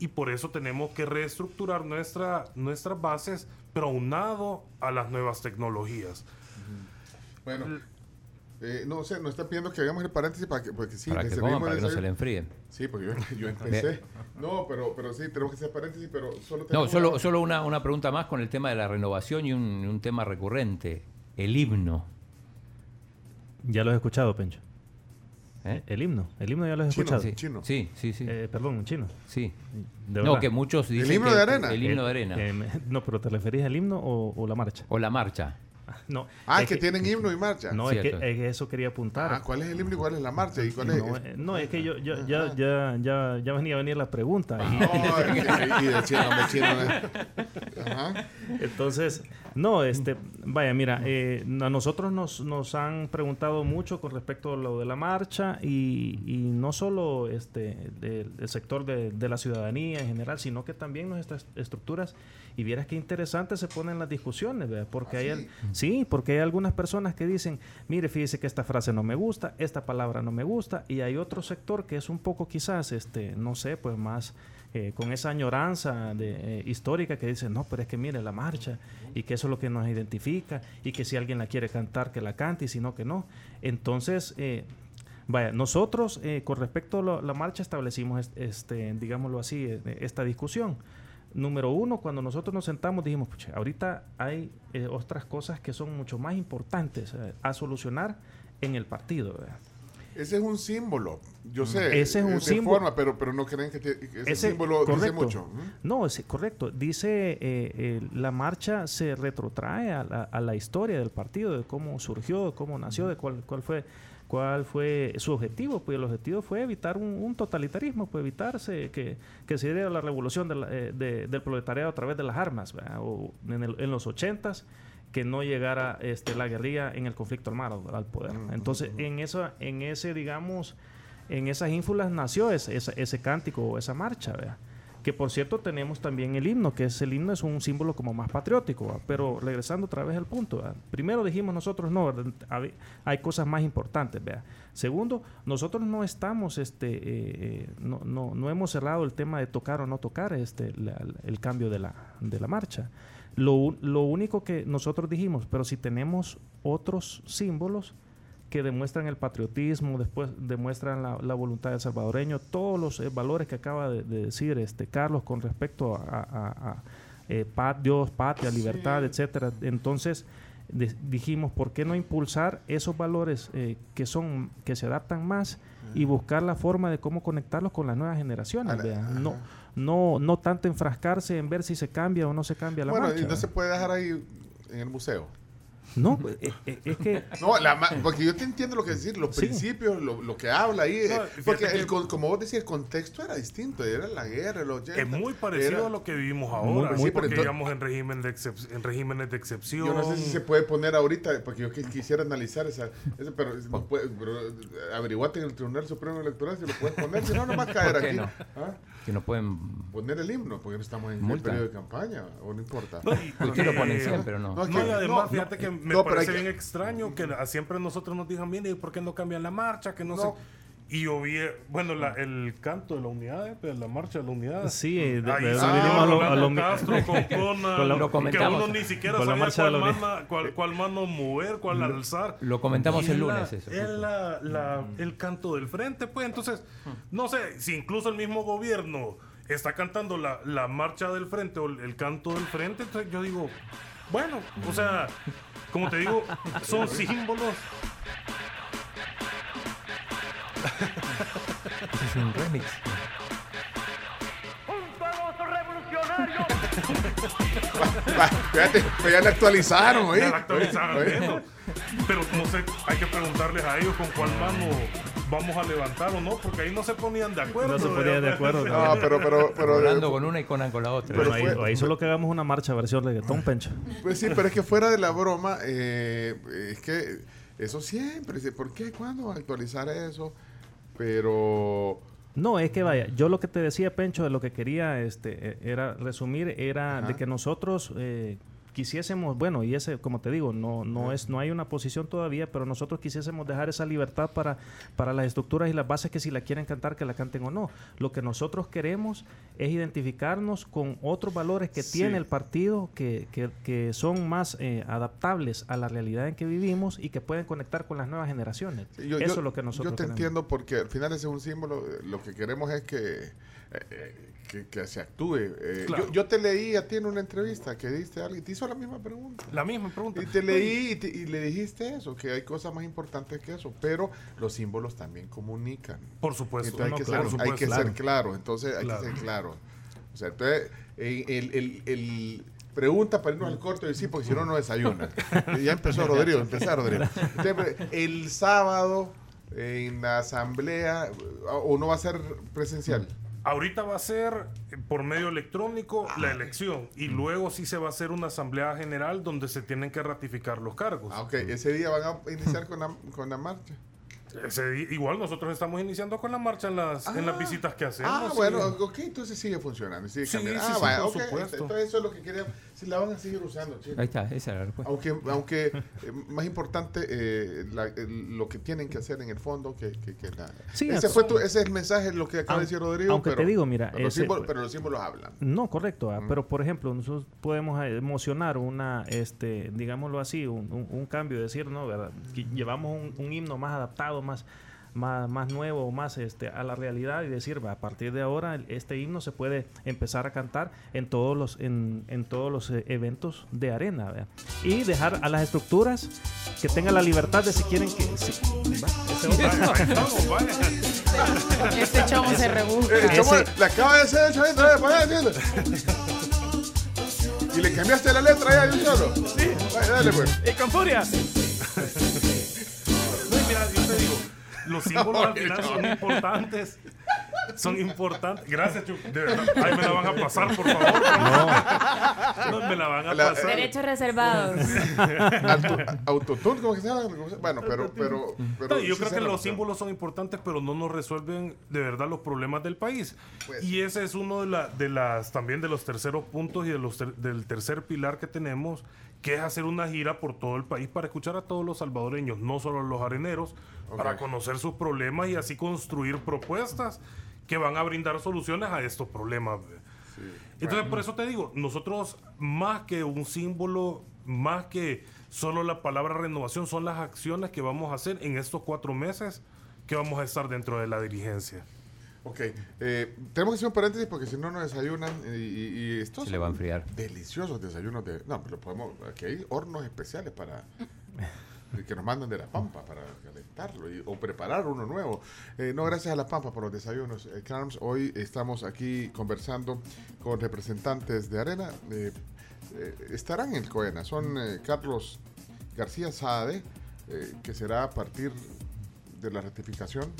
Y por eso tenemos que reestructurar nuestra, nuestras bases, pero aunado a las nuevas tecnologías. Bueno, eh, no sé, nos está pidiendo que hagamos el paréntesis para que, porque sí, para que servimos coman, para de que no se le enfríe. Sí, porque yo, yo empecé. No, pero, pero sí, tenemos que hacer paréntesis, pero solo No, tenemos solo, una- solo una, una pregunta más con el tema de la renovación y un, un tema recurrente, el himno. Ya lo he escuchado, Pencho. ¿Eh? El himno. El himno ya lo he Chino, escuchado. Sí, chino. sí, sí. sí. Eh, perdón, chino. sí. De No, que muchos dicen himno que de arena? El himno de Eh, arena. eh, me- no, pero ¿te referís al himno o, o la marcha? o la marcha. No, Ah, es que, tienen himno y marcha. No, es que, es que eso quería apuntar. Ah, ¿cuál es el himno y cuál es la marcha? ¿Y cuál es? no, eh, no, es que yo, yo ya, ya, ya, ya venía a venir la pregunta. y- No, es que- y chino, hombre, chino. eh. Ajá. Entonces, no, este, vaya, mira, eh, a nosotros nos, nos han preguntado mucho con respecto a lo de la marcha y, y no solo este, del, sector de, de la ciudadanía en general, sino que también nuestras estructuras. Y vieras qué interesante se ponen las discusiones, ¿verdad? Porque hay, al- sí, porque hay algunas personas que dicen, mire, fíjese que esta frase no me gusta, esta palabra no me gusta, y hay otro sector que es un poco quizás, este, no sé, pues más eh, con esa añoranza de, eh, histórica que dice, no, pero es que mire la marcha y que eso es lo que nos identifica y que si alguien la quiere cantar, que la cante y si no, que no. Entonces, eh, vaya, nosotros eh, con respecto a lo- la marcha establecimos, est- este, digámoslo así, eh, esta discusión. Número uno, cuando nosotros nos sentamos dijimos, "Pucha, ahorita hay otras cosas que son mucho más importantes a solucionar en el partido. ¿verdad? Ese es un símbolo. Yo sé. Ese es un de símbolo. forma, pero, pero no creen que, te- que ese, Ese- símbolo dice mucho. ¿Mm? No, es correcto. Dice, eh, eh, la marcha se retrotrae a la, a la historia del partido, de cómo surgió, de cómo nació, de cuál, cuál fue cuál fue su objetivo. Pues el objetivo fue evitar un, un totalitarismo, pues evitarse que, que se diera la revolución de la- eh, de- del proletariado a través de las armas, ¿verdad? o en, el- en los ochentas que no llegara este, la guerrilla en el conflicto armado al poder. Entonces, en, eso, en ese, digamos, en esas ínfulas nació ese, ese, ese cántico o esa marcha, ¿verdad? Que por cierto tenemos también el himno, que es el himno es un símbolo como más patriótico, ¿verdad? pero regresando otra vez al punto, ¿verdad? primero dijimos nosotros no, hay cosas más importantes, ¿verdad? Segundo, nosotros no estamos, este, eh, eh, no, no, no hemos cerrado el tema de tocar o no tocar este, la- el cambio de la, de la marcha. Lo, lo único que nosotros dijimos, pero si tenemos otros símbolos que demuestran el patriotismo, después demuestran la, la voluntad del salvadoreño, todos los eh, valores que acaba de, de decir este Carlos con respecto a, a- a, eh, Dios, patria, libertad, etcétera. Entonces de- dijimos, ¿por qué no impulsar esos valores eh, que son que se adaptan más y buscar la forma de cómo conectarlos con las nuevas generaciones? La-. No, no, no tanto enfrascarse en ver si se cambia o no se cambia la Bueno, marcha. y no se puede dejar ahí en el museo. No, eh, eh, es que No, la ma- porque yo te entiendo lo que decir, los Sí. principios, lo, lo que habla ahí. eh, No, porque que- el con- como vos decías, el contexto era distinto, era la guerra, los 80, Es muy parecido era- a lo que vivimos Muy ahora, pero porque entonces- digamos en, régimen de excep- en regímenes de excepción. Yo no sé si se puede poner ahorita, porque yo qui- quisiera analizar esa, esa, pero, no puede- pero, averiguate en el Tribunal Supremo Electoral si lo puedes poner, si no, nomás caer ¿Por qué aquí. no? ¿Ah? Que no pueden... Poner el himno, porque no estamos en el Multa. periodo de campaña, o no importa. Usted lo pone eh, siempre, pero no. no, además, no, fíjate no, que me parece que- bien extraño que a- siempre nosotros nos digan, mire, ¿por qué no cambian la marcha? Que no, No. sé. Y yo vi, bueno, la- el canto de la unidad, eh, pues, la marcha de la unidad. Sí, de- de- Ahí de- vinimos a lo- a Rolando lo- Castro con Conan, con la- Lo que comentamos. uno ni siquiera Con la sabía marcha de cuál, la unidad. mano, cuál, cuál mano mover, cuál alzar. Lo comentamos Y el lunes eso. Es la- la- el canto del frente, pues. Entonces, no sé, si incluso el mismo gobierno está cantando la, la marcha del frente o el, el canto del frente, entonces yo digo, bueno, o sea, como te digo, son símbolos. Ese es un remix. Va, Fíjate, pues ya le actualizaron. Ya la actualizaron. Pero no sé, hay que preguntarles a ellos con cuál mano vamos a levantar o no, porque ahí no se ponían de acuerdo. No se ponían de acuerdo, No, pero, pero, pero, Rolando con una y Conan con la otra. Pero ahí, fue- ahí solo que hagamos una marcha versión reggaetón, Pencho. Pues sí, pero es que fuera de la broma, eh, es que eso siempre, ¿por qué? ¿Cuándo actualizar eso? Pero... No, es que vaya, yo lo que te decía, Pencho, de lo que quería este, eh, era resumir, era Ajá. de que nosotros eh, quisiésemos, bueno, y ese, como te digo, no, no es, no hay una posición todavía, pero nosotros quisiésemos dejar esa libertad para, para las estructuras y las bases que si la quieren cantar, que la canten o no. Lo que nosotros queremos es identificarnos con otros valores que Sí. tiene el partido que, que, que son más eh, adaptables a la realidad en que vivimos y que pueden conectar con las nuevas generaciones. Yo, Eso yo- es lo que nosotros Yo te queremos. entiendo porque al final ese es un símbolo. eh, Lo que queremos es que, eh, eh, que, que se actúe. Eh, Claro. yo, yo te leí a ti en una entrevista que diste a alguien, te hizo la misma pregunta. La misma pregunta. Y te leí y, te- y le dijiste eso, que hay cosas más importantes que eso, pero los símbolos también comunican. Por supuesto. Entonces hay no, que, claro, ser, por hay que supuesto. ser claro, entonces hay Claro. que ser claro. O sea, entonces, eh, el, el- el- pregunta para irnos al corto y sí, porque si no, no desayuna. Ya empezó Rodrigo, empezó Rodrigo. Entonces, el sábado en la asamblea, o no va a ser presencial. Ahorita va a ser por medio electrónico la elección y luego sí se va a hacer una asamblea general donde se tienen que ratificar los cargos. Ah, ok, ese día van a iniciar con la, con la marcha. Ese igual nosotros estamos iniciando con la marcha en las, en las Ah. visitas que hacemos. Ah, sí. bueno, ok, entonces sigue funcionando. Sigue Sí, cambiando. sí, ah, sí, vaya, por ok, supuesto. Entonces eso es lo que quería. Si la van a seguir usando, chicos. Ahí está, esa era la respuesta. Aunque, aunque eh, más importante eh, la- el- lo que tienen que hacer en el fondo que, que, que la- Sí, ese es- fue tu- ese es el mensaje lo que acaba de Aunque- decir Rodrigo. aunque te pero- digo, mira, pero los, ese- símbolos, pero los símbolos hablan. No, correcto. ah, Pero, por ejemplo, nosotros podemos eh, emocionar una, este, digámoslo así, un, un- un cambio, decir, ¿no? ¿verdad? Que llevamos un, un himno más adaptado, más, más, más nuevo, más este, a la realidad y decir, va, a partir de ahora el- este himno se puede empezar a cantar en todos los, en, en todos los eh, eventos de arena, ¿verdad? Y dejar a las estructuras que tengan la libertad de si quieren que... si-. Este chavo se rebusca. Chamo, le acaba de hacer dile. Y le cambiaste la letra ya de un solo. Sí. dale pues. ¡Y con furia! Los símbolos al final son importantes. Son importantes. Gracias, Chu. De verdad. Ahí me la van a pasar, por favor. No, me la van a La- pasar. Derechos reservados. Auto- Autotune, ¿cómo que se llama? ¿Cómo se- Bueno, pero, pero, pero No, yo sí creo que los símbolos son importantes, pero no nos resuelven de verdad los problemas del país. Pues. y ese es uno de, la- de las también de los terceros puntos y de los ter- del tercer pilar que tenemos, que es hacer una gira por todo el país para escuchar a todos los salvadoreños, no solo a los areneros, para conocer sus problemas y así construir propuestas que van a brindar soluciones a estos problemas. Entonces, por eso te digo, nosotros más que un símbolo, más que solo la palabra renovación, son las acciones que vamos a hacer en estos cuatro meses que vamos a estar dentro de la dirigencia. Ok, eh, tenemos que hacer un paréntesis porque si no, no desayunan y, y, estos Se le va a enfriar. Deliciosos desayunos de... No, pero podemos... Aquí hay hornos especiales para... que nos mandan de la Pampa para calentarlo y- o preparar uno nuevo. Eh, no, gracias a la Pampa por los desayunos. Eh, Carms, hoy estamos aquí conversando con representantes de Arena. Eh, eh, estarán en el COENA. Son eh, Carlos García Saade, que será a partir de la ratificación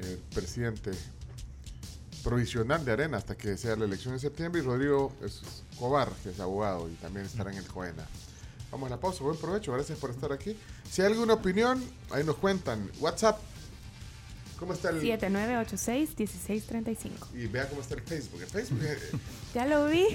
eh, presidente provisional de Arena hasta que sea la elección en septiembre y Rodrigo Escobar, que es abogado y también estará en el COENA. Vamos a la pausa, buen provecho, gracias por estar aquí. Si hay alguna opinión, ahí nos cuentan. WhatsApp, ¿cómo está el...? 7986-1635. Y vea cómo está el Facebook. El Facebook es, Ya lo vi.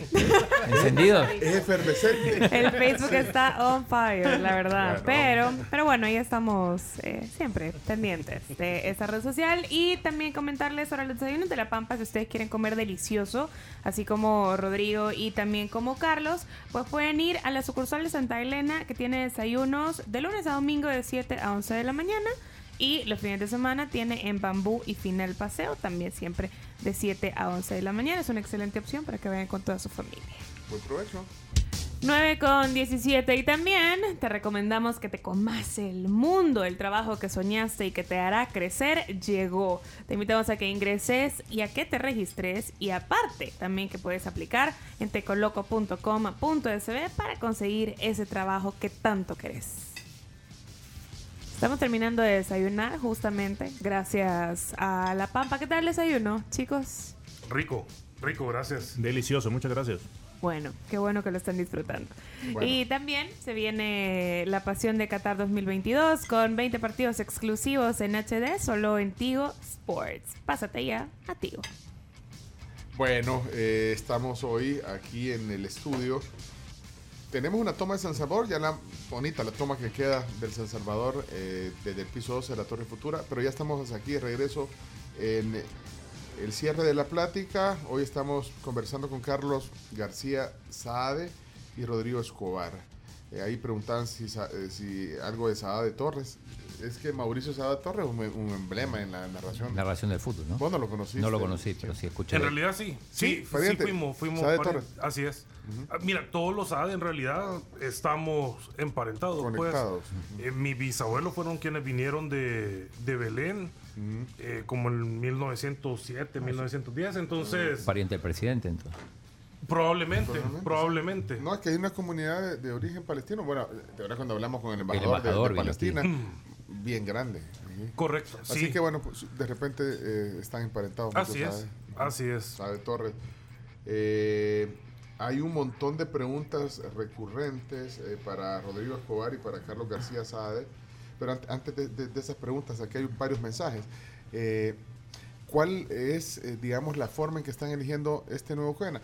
¿Encendido? es efervescente. El Facebook está on fire, la verdad. Bueno. Pero, pero bueno, ahí estamos eh, siempre pendientes de esta red social. Y también comentarles sobre los desayunos de La Pampa, si ustedes quieren comer delicioso, así como Rodrigo y también como Carlos, pues pueden ir a la sucursal de Santa Elena, que tiene desayunos de lunes a domingo de 7 a 11 de la mañana. Y los fines de semana tiene en Bambú y Final Paseo, también siempre de 7 a 11 de la mañana. Es una excelente opción para que vayan con toda su familia. Buen provecho. 9 con 17 y también te recomendamos que te comas el mundo, el trabajo que soñaste y que te hará crecer llegó. Te invitamos a que ingreses y a que te registres y aparte también que puedes aplicar en tecoloco.com.sb para conseguir ese trabajo que tanto querés. Estamos terminando de desayunar justamente gracias a La Pampa. ¿Qué tal el desayuno, chicos? Rico, rico, gracias. Delicioso, muchas gracias. Bueno, qué bueno que lo están disfrutando. Bueno. Y también se viene la Pasión de Qatar 2022 con 20 partidos exclusivos en HD, solo en Tigo Sports. Pásate ya a Tigo. Bueno, eh, estamos hoy aquí en el estudio. Tenemos una toma de San Salvador, ya la bonita, la toma que queda del San Salvador eh, desde el piso 12 de la Torre Futura, pero ya estamos aquí de regreso en el cierre de la plática. Hoy estamos conversando con Carlos García Saade y Rodrigo Escobar. Eh, ahí preguntaban si, eh, si algo de Saade Torres. Es que Mauricio Saade Torres es un, un emblema en la narración. Narración del fútbol, ¿no? Vos no lo conociste. No lo conocí, pero sí escuché. En realidad sí. Sí, Sí, sí, fuimos, fuimos Torres. Así es. Ah, Mira, todos los ADE en realidad estamos emparentados. pues. Conectados. Eh, mis bisabuelos fueron quienes vinieron de, de Belén, eh, como en 1907, 1910. Entonces, Pariente del presidente, entonces. probablemente, Probablemente, probablemente. No, es que hay una comunidad de, de origen palestino. Bueno, de verdad cuando hablamos con el embajador, de- embajador de, vino Palestina. Bien grande. Correcto. Así sí. que bueno, pues, de repente eh, están emparentados. muchos, Así es, ¿sabe? así es. Sabe Torres. Eh, hay un montón de preguntas recurrentes eh, para Rodrigo Escobar y para Carlos García Saade. Pero an- antes de, de- de esas preguntas, aquí hay varios mensajes. ¿Cuál es, digamos, la forma en que están eligiendo este nuevo COENA?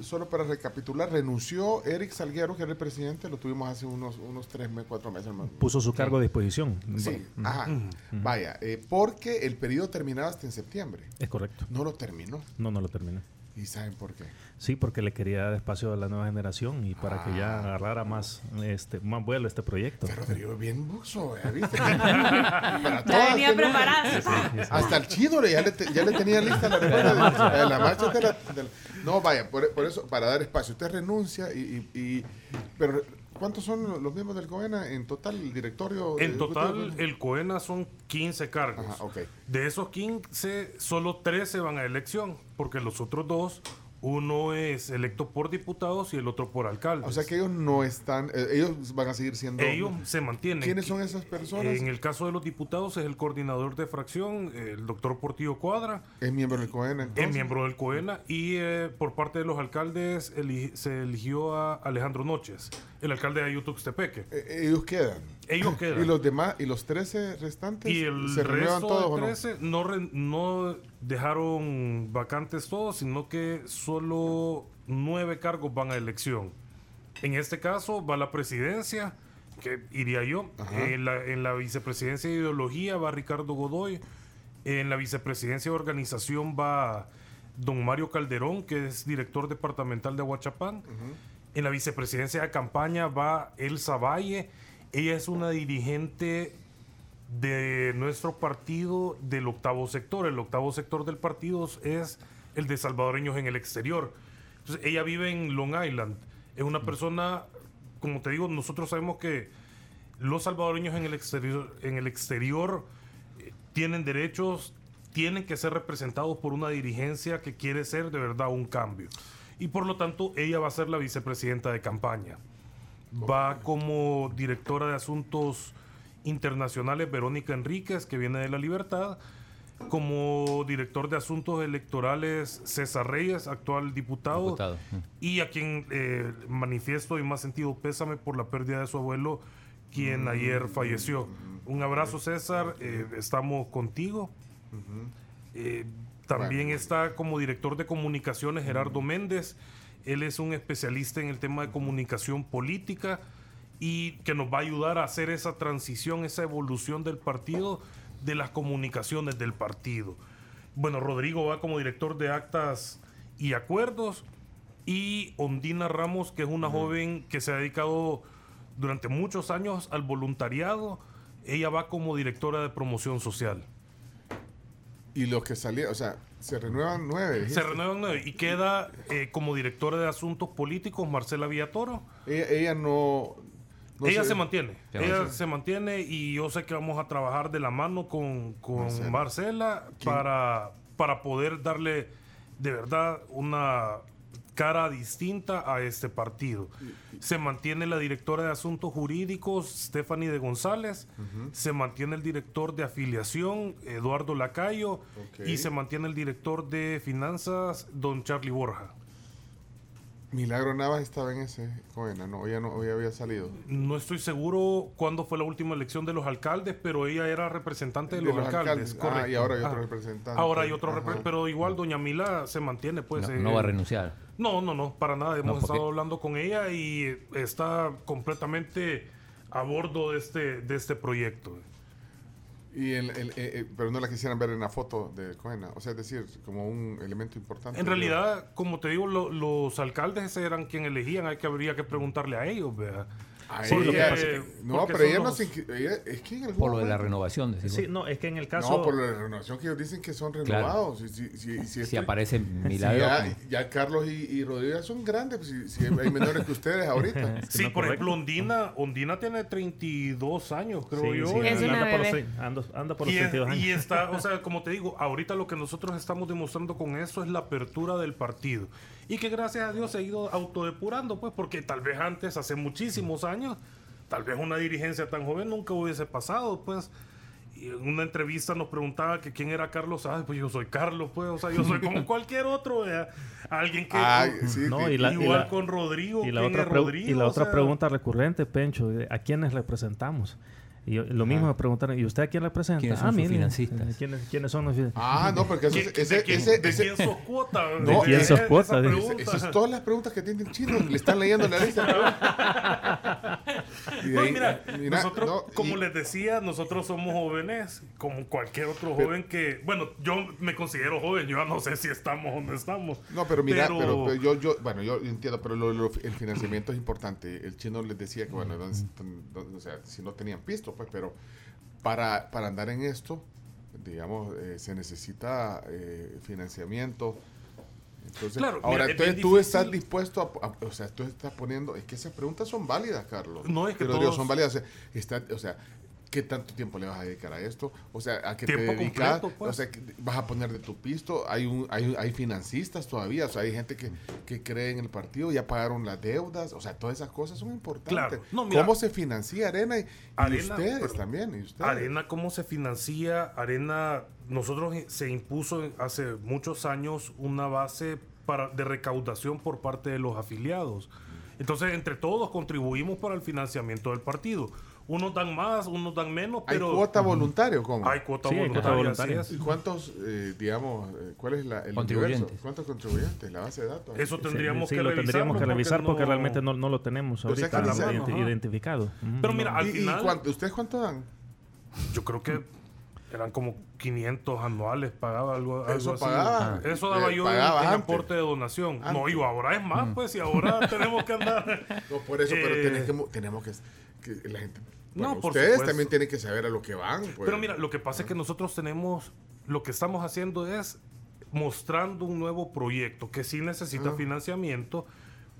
Solo para recapitular, renunció Eric Salguero, que era el presidente, lo tuvimos hace unos, unos tres meses, cuatro meses. más. Puso su cargo a disposición. Sí, ajá. Vaya, eh, porque el periodo terminaba hasta en septiembre. Es correcto. No lo terminó. No, no lo terminé. ¿Y saben por qué? Sí, porque le quería dar espacio a la nueva generación y para que Ah. ya agarrara más, este, más vuelo este proyecto. Que Rodrigo es bien buzo, ¿eh? ¿viste? Para venía preparada. Hasta el chino le- ya, le te- ya le tenía lista la respuesta. de- de la marcha de la- de la- no, vaya, por, por eso, para dar espacio. Usted renuncia y... y- y- pero, ¿cuántos son los miembros del COENA en total, el directorio? En total, el COENA son 15 cargos. Ajá. De esos 15, solo 13 van a elección, porque los otros dos, uno es electo por diputados y el otro por alcaldes. O sea que ellos no están... eh, ellos van a seguir siendo... ellos se mantienen. ¿Quiénes son esas personas? En el caso de los diputados es el coordinador de fracción, el doctor Portillo Cuadra, Es miembro del COENA, entonces. es miembro del COENA, y eh, por parte de los alcaldes se eligió a Alejandro Noches, el alcalde de Ayutuxtepeque. Eh, ellos quedan. Ellos quedan. Y los demás, y los 13 restantes, Y el ¿se resto todos de o no? 13 no, re- no dejaron vacantes todos, sino que solo nueve cargos van a elección. En este caso va la presidencia, que iría yo. Ajá. En la, en la vicepresidencia de ideología va Ricardo Godoy. En la vicepresidencia de organización va don Mario Calderón, que es director departamental de Aguachapán. En la vicepresidencia de campaña va Elsa Valle. Ella es una dirigente de nuestro partido del octavo sector. El octavo sector del partido es el de salvadoreños en el exterior. Entonces, ella vive en Long Island. Es una persona, como te digo, nosotros sabemos que los salvadoreños en el exterior, en el exterior eh, tienen derechos, tienen que ser representados por una dirigencia que quiere ser de verdad un cambio. Y por lo tanto, ella va a ser la vicepresidenta de campaña. Va como directora de asuntos internacionales Verónica Enríquez, que viene de La Libertad. Como director de asuntos electorales César Reyes, actual diputado. Diputado. Y a quien eh, manifiesto y más sentido pésame por la pérdida de su abuelo, quien ayer falleció. Un abrazo César, eh, estamos contigo. Eh, también Bueno. está como director de comunicaciones Gerardo Méndez. Él es un especialista en el tema de comunicación política y que nos va a ayudar a hacer esa transición, esa evolución del partido, de las comunicaciones del partido. Bueno, Rodrigo va como director de actas y acuerdos y Ondina Ramos, que es una joven que se ha dedicado durante muchos años al voluntariado, ella va como directora de promoción social. Y los que salieron, o sea, se renuevan nueve. dijiste. Se renuevan nueve y queda eh, como directora de asuntos políticos Marcela Villatoro. Ella, ella no... no ella se mantiene, ella se mantiene y yo sé que vamos a trabajar de la mano con, con Marcela. Marcela, para, para poder darle de verdad una cara distinta a este partido. Se mantiene la directora de Asuntos Jurídicos, Stephanie de González, se mantiene el director de afiliación, Eduardo Lacayo, y se mantiene el director de finanzas, don Charlie Borja. Milagro Navas estaba en ese Coena, no, ya no, ya había salido. No estoy seguro cuándo fue la última elección de los alcaldes, pero ella era representante de, los, alcaldes. Ah, correcto. y ahora hay otro Ajá. representante. Ahora hay otro representante, pero igual doña Mila se mantiene, pues. no, eh, no va a renunciar. No, no, no, para nada. Hemos No, porque- estado hablando con ella y está completamente a bordo de este, de este proyecto. Y el, el- eh, eh, pero no la quisieran ver en la foto de Coena. O sea, es decir, como un elemento importante. En realidad, como te digo, lo- los alcaldes eran quien elegían, hay que habría que preguntarle a ellos, ¿verdad? Sí, lo que pasa es- no, pero ella no los- se. inscri- ella- es que en algún Por lo de la renovación, decimos. Sí, no, es que en el caso... No, por la renovación que ellos dicen que son Claro. renovados. Si, si, si, si si este- aparece si Milagro. ya, ya Carlos y, y Rodrigo ya son grandes, pues, si, si hay menores que ustedes ahorita. Sí, no, por correcto. ejemplo, Ondina, Ondina tiene 32 años, creo Sí, yo. sí, Es una anda, por los, bebé. ando- anda por los y, es- 32 años. y está, o sea, como te digo, ahorita lo que nosotros estamos demostrando con eso es la apertura del partido. Y que gracias a Dios se ha ido autodepurando, pues, porque tal vez antes, hace muchísimos años, tal vez una dirigencia tan joven nunca hubiese pasado, pues. Y en una entrevista nos preguntaba que quién era Carlos. Ay, pues yo soy Carlos, pues, o sea, yo soy como cualquier otro, ¿verdad? Alguien que. Ay, sí, No, y la- igual con Rodrigo. Y la ¿quién otra, Rodrigo? y la O otra sea, pregunta recurrente, Pencho, ¿a quiénes representamos? Y yo- lo mismo me preguntaron, ¿y usted a quién representa? ¿Quiénes son ah, sus mire, financistas? ¿quiénes, ¿quiénes son los fin- Ah, no, porque eso, ¿quién- ese, ¿De quién, ese, de ese- quién sos cuota? ¿De quién sos cuota? Esas son todas las preguntas que tiene el chino. Le están leyendo la lista. Y de No, ahí- mira, mira, nosotros, no, como y- les decía, nosotros somos jóvenes, como cualquier otro Pero- joven que, bueno, yo me considero joven, yo ya no sé si estamos o no estamos. No, pero mira, pero, Pero- pero yo, yo, bueno, yo entiendo, pero lo- lo- el financiamiento es importante. El chino les decía que, bueno, entonces, o sea, si no tenían pisto, pues, pero para, para andar en esto, digamos, eh, se necesita eh, financiamiento. Entonces, Claro, ahora, mira, entonces tú estás dispuesto a, a- o sea, tú estás poniendo, es que esas preguntas son válidas, Carlos. No, es que lo digo, todos- son válidas. O sea, está- o sea, ¿qué tanto tiempo le vas a dedicar a esto? O sea, ¿a qué Tiempo te dedicas? completo, pues. O sea, ¿qué vas a poner de tu pisto? Hay un, hay, hay financistas todavía, o sea, hay gente que, que cree en el partido, ya pagaron las deudas, o sea, todas esas cosas son importantes. Claro. No, mira, ¿Cómo se financia Arena? Y, ustedes pero- también, y ustedes. Arena, ¿cómo se financia? Arena, nosotros eh, se impuso hace muchos años una base para, de recaudación por parte de los afiliados. Entonces, entre todos contribuimos para el financiamiento del partido. Unos dan más, unos dan menos, ¿Hay pero cuota voluntaria o cómo? hay cuota Sí, hay voluntaria. voluntaria. así ¿Y cuántos, eh, digamos, eh, cuál es la, el Contribuyentes. universo? ¿Cuántos contribuyentes? La base de datos. Eso Sí, tendríamos sí, que lo tendríamos que revisar porque, no- realmente no, no lo tenemos O sea, ahorita que dice- identi- Ajá. identificado. Pero mira, al ¿Y, cuánto- ¿Ustedes cuánto dan? Yo creo que eran como 500 anuales, pagaba algo, algo Eso así. pagaba. Eso daba Eh, yo en, aporte de donación. No, y ahora es más, pues, y ahora tenemos que andar. No, por eso, pero Eh, tenés que mo- tenemos que, que la gente... No, bueno, por ustedes supuesto. también tienen que saber a lo que van. pues. Pero mira, lo que pasa es que nosotros tenemos, lo que estamos haciendo es mostrando un nuevo proyecto que sí necesita Ah. financiamiento,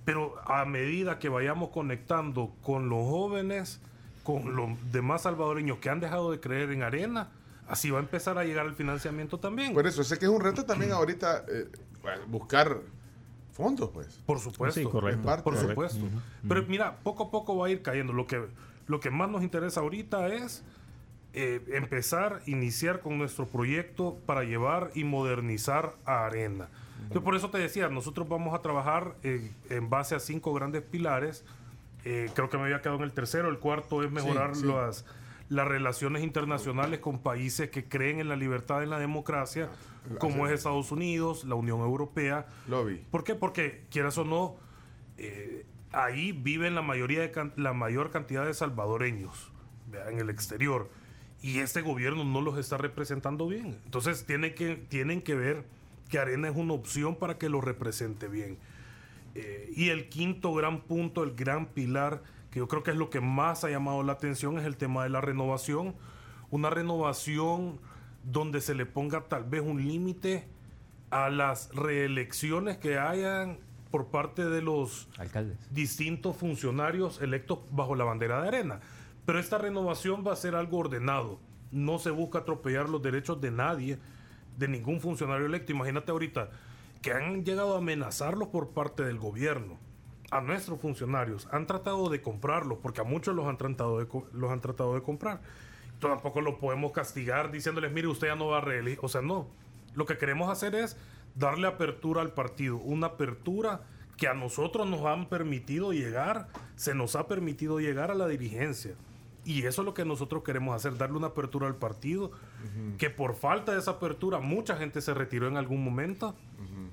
pero a medida que vayamos conectando con los jóvenes, con los demás salvadoreños que han dejado de creer en Arena, así va a empezar a llegar el financiamiento también. Por eso, sé que es un reto también ahorita eh, buscar fondos, pues. Por supuesto. Sí, correcto. Parte Por supuesto. Pero mira, poco a poco va a ir cayendo. Lo que, lo que más nos interesa ahorita es eh, empezar, iniciar con nuestro proyecto para llevar y modernizar a Arena. Entonces, por eso te decía, nosotros vamos a trabajar eh, en base a cinco grandes pilares. Eh, creo que me había quedado en el tercero. El cuarto es mejorar sí. las las relaciones internacionales con países que creen en la libertad en la democracia, como es Estados Unidos, la Unión Europea, Lobby. ¿Por qué? Porque, quieras o no, eh, ahí viven la, mayoría de la mayor cantidad de salvadoreños ¿verdad? en el exterior. Y este gobierno no los está representando bien. Entonces tienen que, tienen que ver que Arena es una opción para que lo represente bien. Eh, y el quinto gran punto, el gran pilar, que yo creo que es lo que más ha llamado la atención, es el tema de la renovación. Una renovación donde se le ponga tal vez un límite a las reelecciones que hayan por parte de los Alcaldes. distintos funcionarios electos bajo la bandera de arena. Pero esta renovación va a ser algo ordenado. No se busca atropellar los derechos de nadie, de ningún funcionario electo. Imagínate ahorita que han llegado a amenazarlos por parte del gobierno a nuestros funcionarios. Han tratado de comprarlos, porque a muchos los han tratado de, los han tratado de comprar. Tampoco lo podemos castigar diciéndoles, mire, usted ya no va a reelegir. O sea, no. Lo que queremos hacer es darle apertura al partido. Una apertura que a nosotros nos han permitido llegar, se nos ha permitido llegar a la dirigencia. Y eso es lo que nosotros queremos hacer, darle una apertura al partido, que por falta de esa apertura mucha gente se retiró en algún momento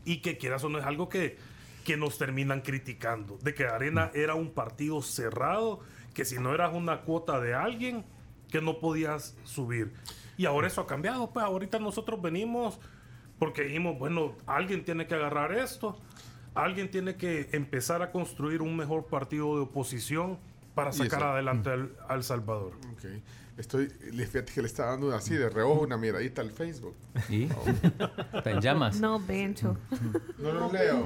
y que quieras o no es algo que, que nos terminan criticando, de que Arena era un partido cerrado, que si no eras una cuota de alguien, que no podías subir. Y ahora eso ha cambiado, pues ahorita nosotros venimos porque dijimos, bueno, alguien tiene que agarrar esto, alguien tiene que empezar a construir un mejor partido de oposición para sacar adelante al, al Salvador. Ok. Estoy, le, fíjate que le estaba dando así de reojo una miradita al Facebook. ¿Y? ¿Está en llamas? No, Bencho. No lo leo.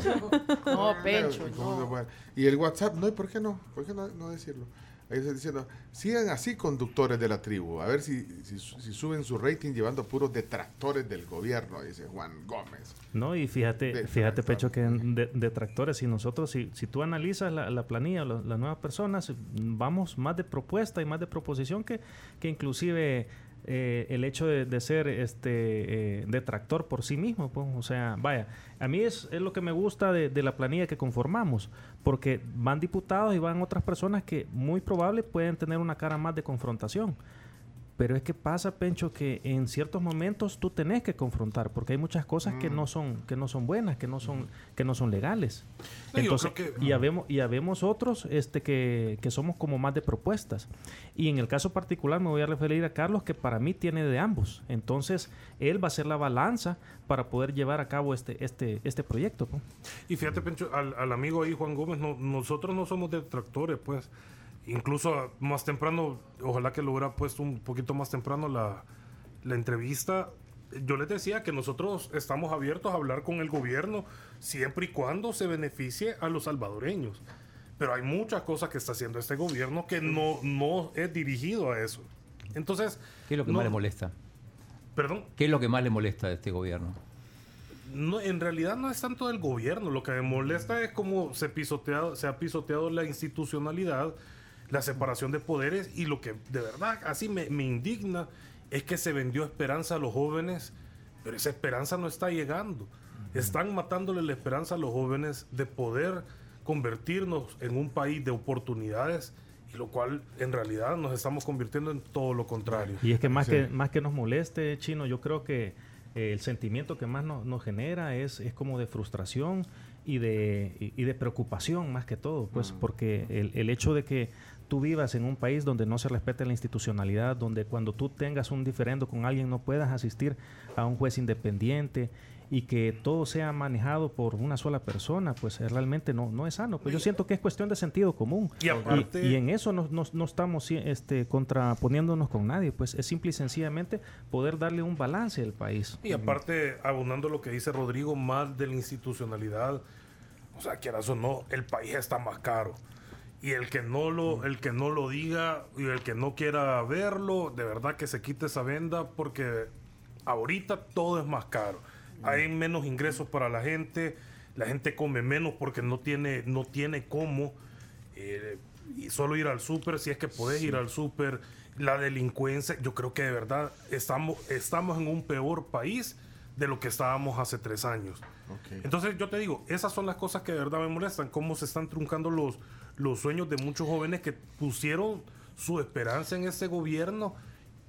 No, leo. Pencho, ¿Y cómo no. se puede? Y el WhatsApp, no, ¿y por qué no? ¿Por qué no, no decirlo? Ahí está diciendo, sigan así conductores de la tribu, a ver si, si, si suben su rating llevando puros detractores del gobierno, dice Juan Gómez. No, y fíjate, fíjate Pecho, que de- detractores, si nosotros, si, si tú analizas la, la planilla, las nuevas personas, vamos más de propuesta y más de proposición que, que inclusive eh, el hecho de, ser este eh, detractor por sí mismo. pues, o sea, vaya, a mí es, es lo que me gusta de, de la planilla que conformamos, porque van diputados y van otras personas que muy probable pueden tener una cara más de confrontación. Pero es que pasa, Pencho, que en ciertos momentos tú tenés que confrontar, porque hay muchas cosas que no son, que no son buenas, que no son, que no son legales. Entonces, que- y habemos, y habemos otros este, que, que somos como más de propuestas. Y en el caso particular me voy a referir a Carlos, que para mí tiene de ambos. Entonces, él va a ser la balanza para poder llevar a cabo este, este, este proyecto. Y fíjate, Pencho, al, al amigo ahí, Juan Gómez, no- nosotros no somos detractores, pues. Incluso más temprano, ojalá que lo hubiera puesto un poquito más temprano la, la entrevista. Yo les decía que nosotros estamos abiertos a hablar con el gobierno siempre y cuando se beneficie a los salvadoreños. Pero hay muchas cosas que está haciendo este gobierno que no, no es dirigido a eso. Entonces, ¿Qué es lo que no- más le molesta? Perdón, ¿Qué es lo que más le molesta de este gobierno? no, en realidad no es tanto del gobierno. Lo que me molesta es cómo se, pisoteado, se ha pisoteado la institucionalidad, la separación de poderes y lo que de verdad así me, me indigna es que se vendió esperanza a los jóvenes, pero esa esperanza no está llegando. Están matándole la esperanza a los jóvenes de poder convertirnos en un país de oportunidades y lo cual en realidad nos estamos convirtiendo en todo lo contrario. Y es que más, Sí. que más que nos moleste, Chino, yo creo que eh, el sentimiento que más nos, nos genera es, es como de frustración y de, y, y de preocupación más que todo, pues porque el, el hecho de que tú vivas en un país donde no se respete la institucionalidad, donde cuando tú tengas un diferendo con alguien no puedas asistir a un juez independiente y que todo sea manejado por una sola persona, pues eh, realmente no, no es sano. Pues yo siento que es cuestión de sentido común. Y aparte- y en eso no, no- no estamos este, contraponiéndonos con nadie, pues es simple y sencillamente poder darle un balance al país. Y aparte, abundando lo que dice Rodrigo, más de la institucionalidad, o sea, quieras o no, el país está más caro. Y el que no lo, el que no lo diga y el que no quiera verlo, de verdad que se quite esa venda porque ahorita todo es más caro. Hay menos ingresos para la gente, la gente come menos porque no tiene, no tiene cómo. eh, y solo ir al súper, si es que podés ir al súper, la delincuencia, yo creo que de verdad estamos, estamos en un peor país de lo que estábamos hace tres años. Entonces yo te digo, esas son las cosas que de verdad me molestan, cómo se están truncando los, los sueños de muchos jóvenes que pusieron su esperanza en este gobierno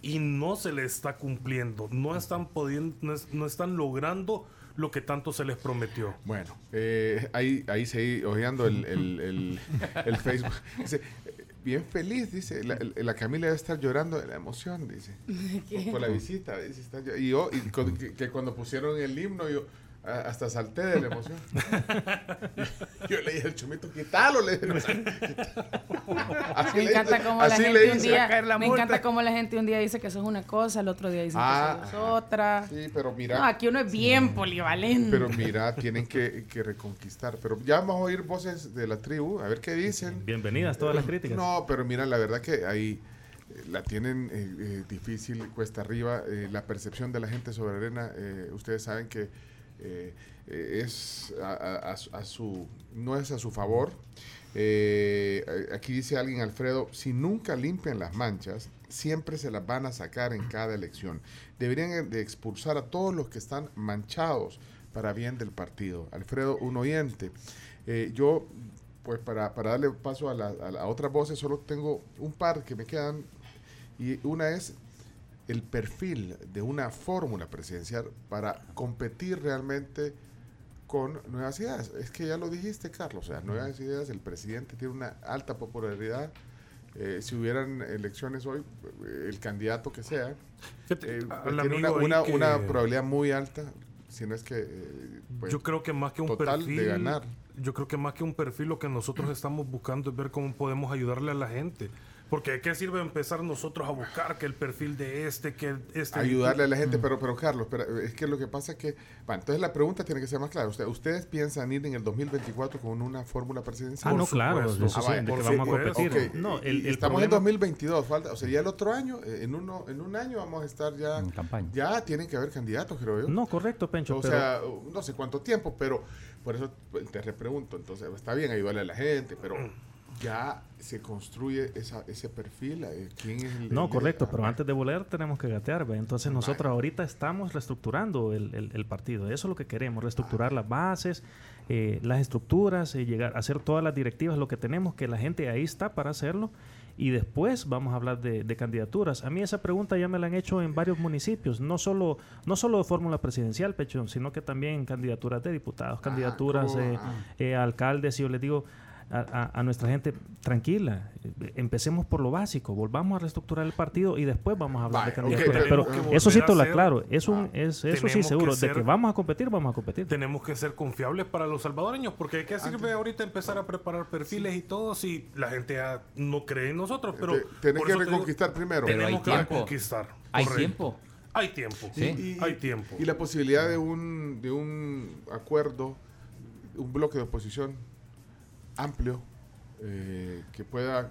y no se les está cumpliendo, no están pudiendo, no, es- no están logrando lo que tanto se les prometió. Bueno, eh, ahí, ahí seguí ojeando el, el, el, el Facebook. Dice, bien feliz, dice. La, la Camila debe estar llorando de la emoción, dice. Por, por la visita, dice. está y yo, y con- que, que cuando pusieron el himno, yo hasta salté de la emoción. yo le dije al chumito, quítalo, le dije. Así Me encanta cómo la gente un día, la me encanta cómo la gente un día dice que eso es una cosa, el otro día dice Ah, que eso es otra. Sí, pero mira. No, aquí uno es bien polivalente. Pero mira, tienen que, que reconquistar. Pero ya vamos a oír voces de la tribu, a ver qué dicen. Bienvenidas todas las críticas. No, pero mira, la verdad que ahí eh, la tienen eh, eh, difícil, cuesta arriba. eh, la percepción de la gente sobre Arena, eh, ustedes saben que eh, eh, es a, a- su- no es a su favor. Eh, aquí dice alguien, Alfredo, si nunca limpian las manchas, siempre se las van a sacar en cada elección. Deberían de expulsar a todos los que están manchados para bien del partido. Alfredo, un oyente. Yo, pues para, para darle paso a, la, a, la- a otras voces, solo tengo un par que me quedan. Y una es el perfil de una fórmula presidencial para competir realmente con nuevas ideas. Es que ya lo dijiste, Carlos, o sea, nuevas ideas, el presidente tiene una alta popularidad. Eh, si hubieran elecciones hoy, eh, el candidato que sea, Fíjate, eh, tiene una, una, que- una probabilidad muy alta, si no es que... eh, pues, yo creo que más que un total perfil de ganar. yo creo que más que un perfil lo que nosotros estamos buscando es ver cómo podemos ayudarle a la gente porque de qué sirve empezar nosotros a buscar que el perfil de este que este ayudarle a la gente, pero, pero Carlos, espera, es que lo que pasa es que, bueno, entonces la pregunta tiene que ser más clara. Usted- ¿Ustedes piensan ir en el 2024 con una fórmula presidencial? Ah, no, claro, eso Ah, vaya, que vamos a competir. No, el, el estamos en problema- 2022, falta, o sea, ya el otro año, eh, en uno, en un año vamos a estar ya En campaña. Ya tienen que haber candidatos, creo yo. No, correcto, Pencho, o pero sea, no sé cuánto tiempo, pero por eso te repregunto. Entonces, está bien ayudarle a la gente, pero ya se construye esa, ese perfil. eh, ¿Quién es el No, correcto, ah, pero antes de volar tenemos que gatear, ¿ve? Entonces nosotros ahorita estamos reestructurando el, el- el partido. Eso es lo que queremos, reestructurar las bases, eh, las estructuras, eh, llegar a hacer todas las directivas, lo que tenemos, que la gente ahí está para hacerlo. Y después vamos a hablar de, de candidaturas. A mí esa pregunta ya me la han hecho en varios municipios, no solo, no solo de fórmula presidencial, Pecho, sino que también candidaturas de diputados, candidaturas ¿cómo? eh, Ah. eh, alcaldes. Y yo les digo, a, a- nuestra gente tranquila. Empecemos por lo básico, volvamos a reestructurar el partido y después vamos a hablar de candidaturas. pero- pero Tenemos que eso sí te lo ser- aclaro. Es un, Ah, es, eso sí tenemos que seguro. De ser- que vamos a competir, vamos a competir. tenemos que ser confiables para los salvadoreños porque de qué sirve ahorita empezar a preparar perfiles y todo si la gente ya no cree en nosotros pero Te- tenés que te digo, reconquistar primero. Pero tenemos hay que tiempo. reconquistar ¿Hay correcto. tiempo? hay tiempo Sí. hay tiempo Y la posibilidad de un, de un acuerdo, un bloque de oposición amplio eh, que pueda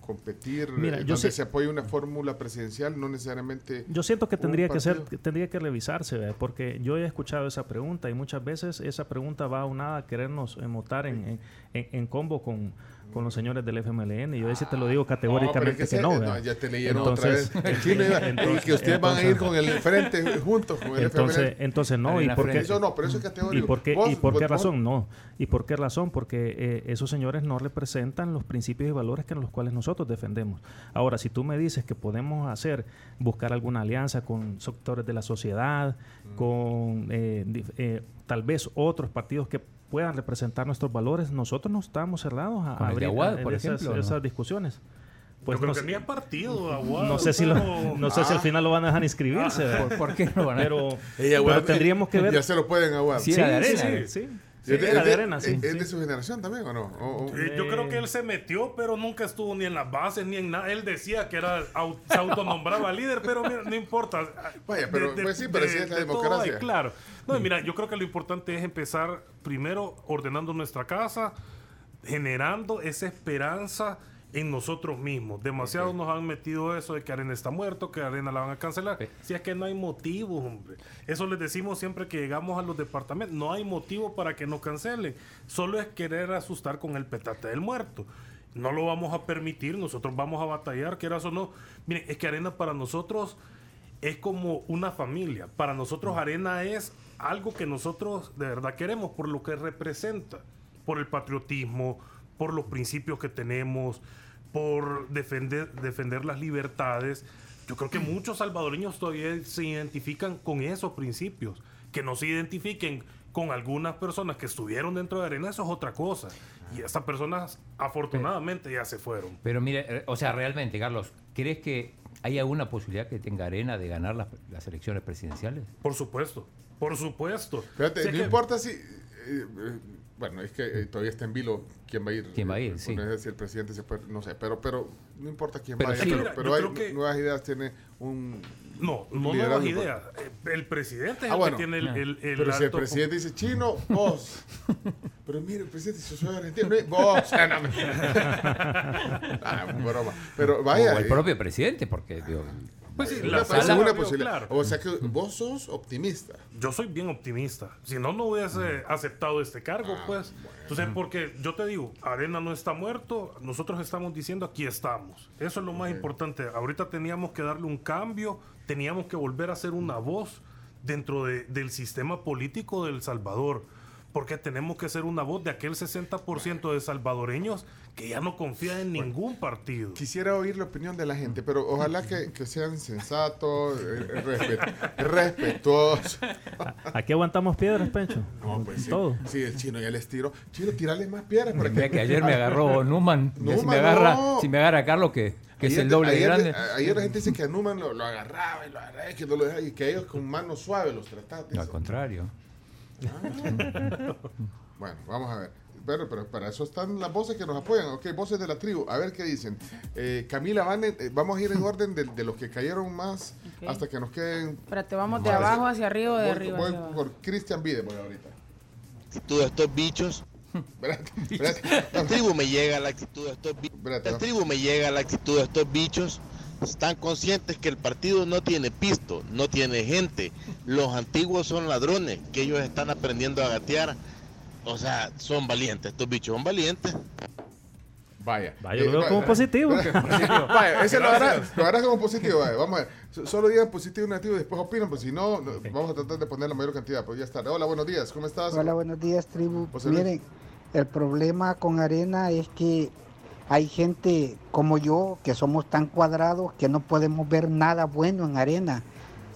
competir, Mira, eh, yo donde sé- se apoye una fórmula presidencial, no necesariamente... Yo siento que tendría que ser, tendría que revisarse, ¿verdad? porque yo he escuchado esa pregunta y muchas veces esa pregunta va aunada a querernos en, en, en- en combo con, con los señores del FMLN. Y yo ese te lo digo No, pero categóricamente es que, no. ¿verdad? ya te leyeron Entonces- otra vez. El y entonces- que ustedes van a ir con el frente juntos con el Entonces, FMLN. entonces no, y porque frente. Eso no, pero eso es ¿Y categórico. por qué, y por qué vos- razón? No. ¿Y por qué razón? Porque eh, esos señores no representan los principios y valores que los cuales nosotros defendemos. Ahora, si tú me dices que podemos hacer, buscar alguna alianza con sectores de la sociedad, Mm. con eh, eh, tal vez otros partidos que puedan representar nuestros valores, nosotros no estamos cerrados a abrir por esas, ejemplo, ¿no? esas discusiones. Pues yo creo no, que sé- ni es partido no sé si lo- pero- no sé si al final lo van a dejar inscribirse, ¿verdad? ¿Por, por qué no van a pero, tendríamos que ver Ya se lo pueden aguar. Sí, sí, sí. ¿Es de- era es de de- arena, sí. ¿Es sí. de su generación también o no? O- o- Eh, yo creo que él se metió, pero nunca estuvo ni en las bases ni en nada. Él decía que era au- se autonombraba líder, pero mira, no importa. Vaya, pero- pues sí, pero así es la democracia. hay, claro. No, y mira, yo creo que lo importante es empezar primero ordenando nuestra casa, generando esa esperanza en nosotros mismos. Demasiados nos han metido eso de que Arena está muerto, que Arena la van a cancelar. Si es que no hay motivo, hombre. Eso les decimos siempre que llegamos a los departamentos. No hay motivo para que nos cancelen. Solo es querer asustar con el petate del muerto. No lo vamos a permitir. Nosotros vamos a batallar, quieras o no. Miren, es que Arena para nosotros es como una familia. Para nosotros Arena es algo que nosotros de verdad queremos por lo que representa, por el patriotismo, por los principios que tenemos, por defender, defender las libertades. Yo creo que muchos salvadoreños todavía se identifican con esos principios. Que no se identifiquen con algunas personas que estuvieron dentro de Arena, eso es otra cosa. Y esas personas afortunadamente ya se fueron. Pero mire, eh, o sea, realmente, Carlos, ¿crees que hay alguna posibilidad que tenga Arena de ganar las, las elecciones presidenciales? Por supuesto, por supuesto. Fíjate, no que- importa si. eh, eh, bueno, es que eh, todavía está en vilo quién va a ir. ¿Quién va a ir? eh, Sí. no sé si el presidente se puede. No sé, pero, pero no importa quién Pero vaya. sí, pero mira, pero yo hay que- nuevas ideas, tiene un. No, no nuevas ideas. Eh, El presidente es Ah, el bueno. que tiene el, el, el Pero si el presidente dice chino, vos. Pero mire, el presidente, si soy argentino, no, vos. Ah, no, Ah, broma. Pero vaya. o el propio presidente, porque digo, Pues sí, la sala- una posibilidad. claro. O sea que vos sos optimista. Yo soy bien optimista. Si no, no hubiese aceptado este cargo, pues. Entonces, porque yo te digo, Arena no está muerto, nosotros estamos diciendo aquí estamos. Eso es lo más importante. Ahorita teníamos que darle un cambio, teníamos que volver a ser una voz dentro de- del sistema político de El Salvador. Porque tenemos que ser una voz de aquel 60% de salvadoreños que ya no confía en ningún partido. Quisiera oír la opinión de la gente, pero ojalá que, que sean sensatos, eh, respet- respetuosos. Aquí aguantamos piedras, Pencho. No, pues sí. Todo. Sí, el chino ya les tiró. Chino, tirale más piedras para que ayer me agarró Numan. Si, me agarra, no. si me agarra Carlos, que, que es el doble de ayer- grande. Ayer la gente dice que a Numan lo, lo agarraba y lo agarraba y que no lo dejaba y que ellos con mano suave los trataban. No, al contrario. Bueno, vamos a ver. Pero, pero para eso están las voces que nos apoyan. Ok, voces de la tribu. A ver qué dicen. Eh, Camila, van en- eh, vamos a ir en orden de, de los que cayeron más hasta que nos queden. Espérate, vamos de abajo hacia arriba o de Voy- arriba voy hacia por Cristian Vide, voy ahorita. actitud de estos bichos. Espérate, espérate. La tribu me llega la actitud de estos bichos. Espérate, La tribu me llega la actitud de estos bichos. Están conscientes que el partido no tiene pisto, no tiene gente. Los antiguos son ladrones, que ellos están aprendiendo a gatear. O sea, son valientes, estos bichos son valientes. Vaya. Vaya, lo veo como vaya. positivo. Vaya, ese lo hará, lo hará como positivo. Vaya, vamos a ver. So- Solo digan positivo y negativo y después opinan, pues si no, vamos a tratar de poner la mayor cantidad. Pues ya está. Hola, buenos días. ¿Cómo estás? Hola, buenos días, tribu. Miren, el problema con Arena es que hay gente como yo que somos tan cuadrados que no podemos ver nada bueno en Arena.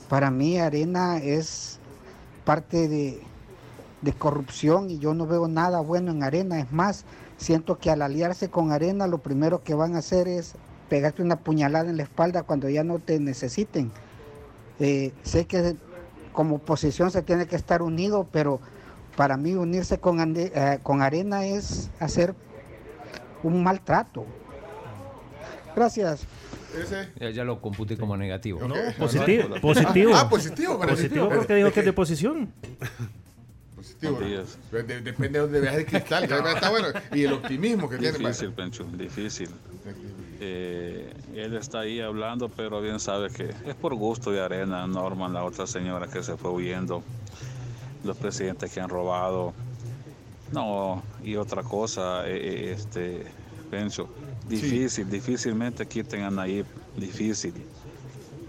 Para mí, Arena es parte de, de corrupción y yo no veo nada bueno en Arena. Es más, siento que al aliarse con Arena, lo primero que van a hacer es pegarte una puñalada en la espalda cuando ya no te necesiten. Eh, sé que como oposición se tiene que estar unido, pero para mí unirse con, eh, con Arena es hacer un maltrato. Gracias. Ese. Ya, ya lo computé como negativo. Ok. Positivo. positivo. Ah, positivo. para Positivo porque dijo que es de posición. Positivo. De- de- depende de dónde veas el cristal. está bueno. Y el optimismo que tiene. Difícil, Pencho, difícil. Eh, él está ahí hablando, pero bien sabe que es por gusto de Arena, Norman, la otra señora que se fue huyendo, los presidentes que han robado. No, y otra cosa, eh, eh, este, Pencho, difícil, difícilmente quiten a Nayib, difícil.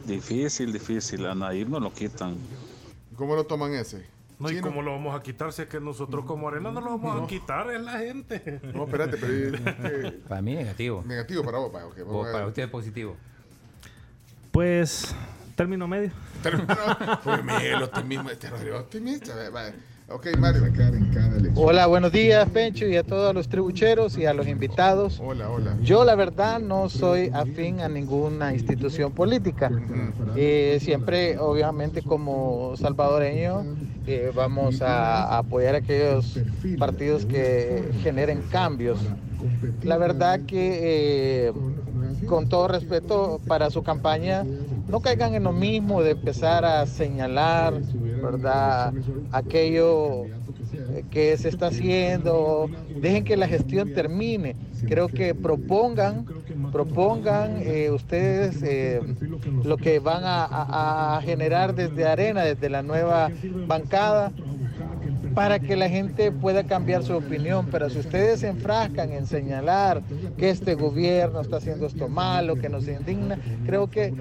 Difícil, difícil, a Nayib no lo quitan. ¿Cómo lo toman ese? No, ¿y cómo lo vamos a quitar si es que nosotros como arena no lo vamos a quitar? Es la gente. No, espérate, pero es Para mí negativo. negativo para vos. vaya, ok, vamos O a ver. para usted positivo. Pues, término medio. Pues Miguel, optimismo, este Rodrigo optimista. vaya. Ok, Mario. Hola, buenos días, Pencho, y a todos los tribucheros y a los invitados. Hola, hola. Yo, la verdad, no soy afín a ninguna institución política. Eh, siempre, obviamente, como salvadoreño, eh, vamos a, apoyar a aquellos partidos que generen cambios. La verdad que, eh, con todo respeto para su campaña, no caigan en lo mismo de empezar a señalar, ¿verdad? Aquello eh, que se está haciendo, dejen que la gestión termine. Creo que propongan, propongan eh, ustedes eh, lo que van a, generar desde Arena, desde la nueva bancada, para que la gente pueda cambiar su opinión. Pero si ustedes se enfrascan en señalar que este gobierno está haciendo esto malo, que nos indigna, creo que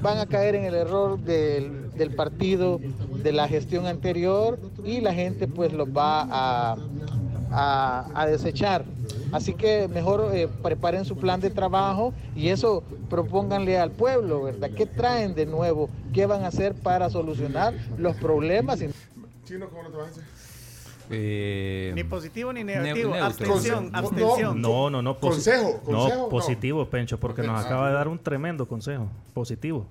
van a caer en el error del, del partido, de la gestión anterior y la gente pues los va a, a- a desechar. Así que mejor eh, preparen su plan de trabajo y eso propónganle al pueblo, ¿verdad? ¿Qué traen de nuevo? ¿Qué van a hacer para solucionar los problemas? Chino, ¿cómo lo? Eh, Ni positivo ni ne- negativo. abstención, abstención. No, no, no. Consejo, consejo, No, no. positivo, Pencho, porque nos acaba de dar un tremendo consejo. Positivo.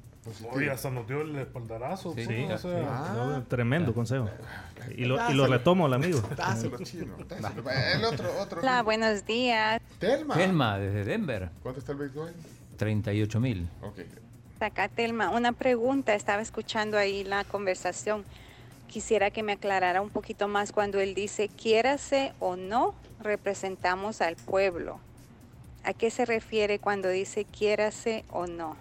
Oye, hasta nos dio el espaldarazo. Sí, pues, sí, o sea, No, un tremendo consejo. Y lo, y lo retomo al amigo. Dáselo, chino. dáselo. El otro, otro. Hola, buenos días. Telma. Telma, desde Denver, ¿Cuánto está el Bitcoin? 38 mil. Ok. Acá, Telma, una pregunta. Estaba escuchando ahí la conversación. Quisiera que me aclarara un poquito más cuando él dice, quiérase o no, representamos al pueblo. ¿A qué se refiere cuando dice quiérase o no?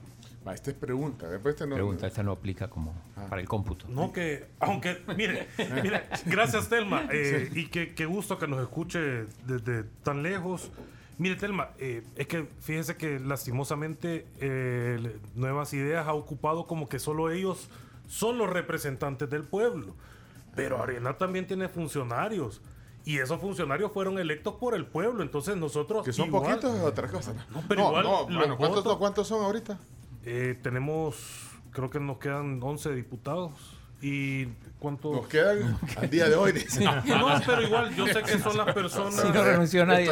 Va, esta es pregunta. Después esta no, Pregunta, esta no aplica como Ah. para el cómputo. No, que, aunque, mire, mire, gracias Telma, eh, y que, qué gusto que nos escuche desde tan lejos. Mire, Telma, eh, es que fíjese que lastimosamente eh, Nuevas Ideas ha ocupado como que solo ellos son los representantes del pueblo. Pero Arena también tiene funcionarios. Y esos funcionarios fueron electos por el pueblo. Entonces nosotros. Que son igual- poquitos es otra cosa. No, pero igual no, los bueno, ¿cuántos, votos- ¿cuántos son ahorita? Eh, tenemos, creo que nos quedan 11 diputados. ¿Y cuántos? Nos quedan al día de hoy. dice. No, pero igual yo sé que son las personas. Si no renunció nadie.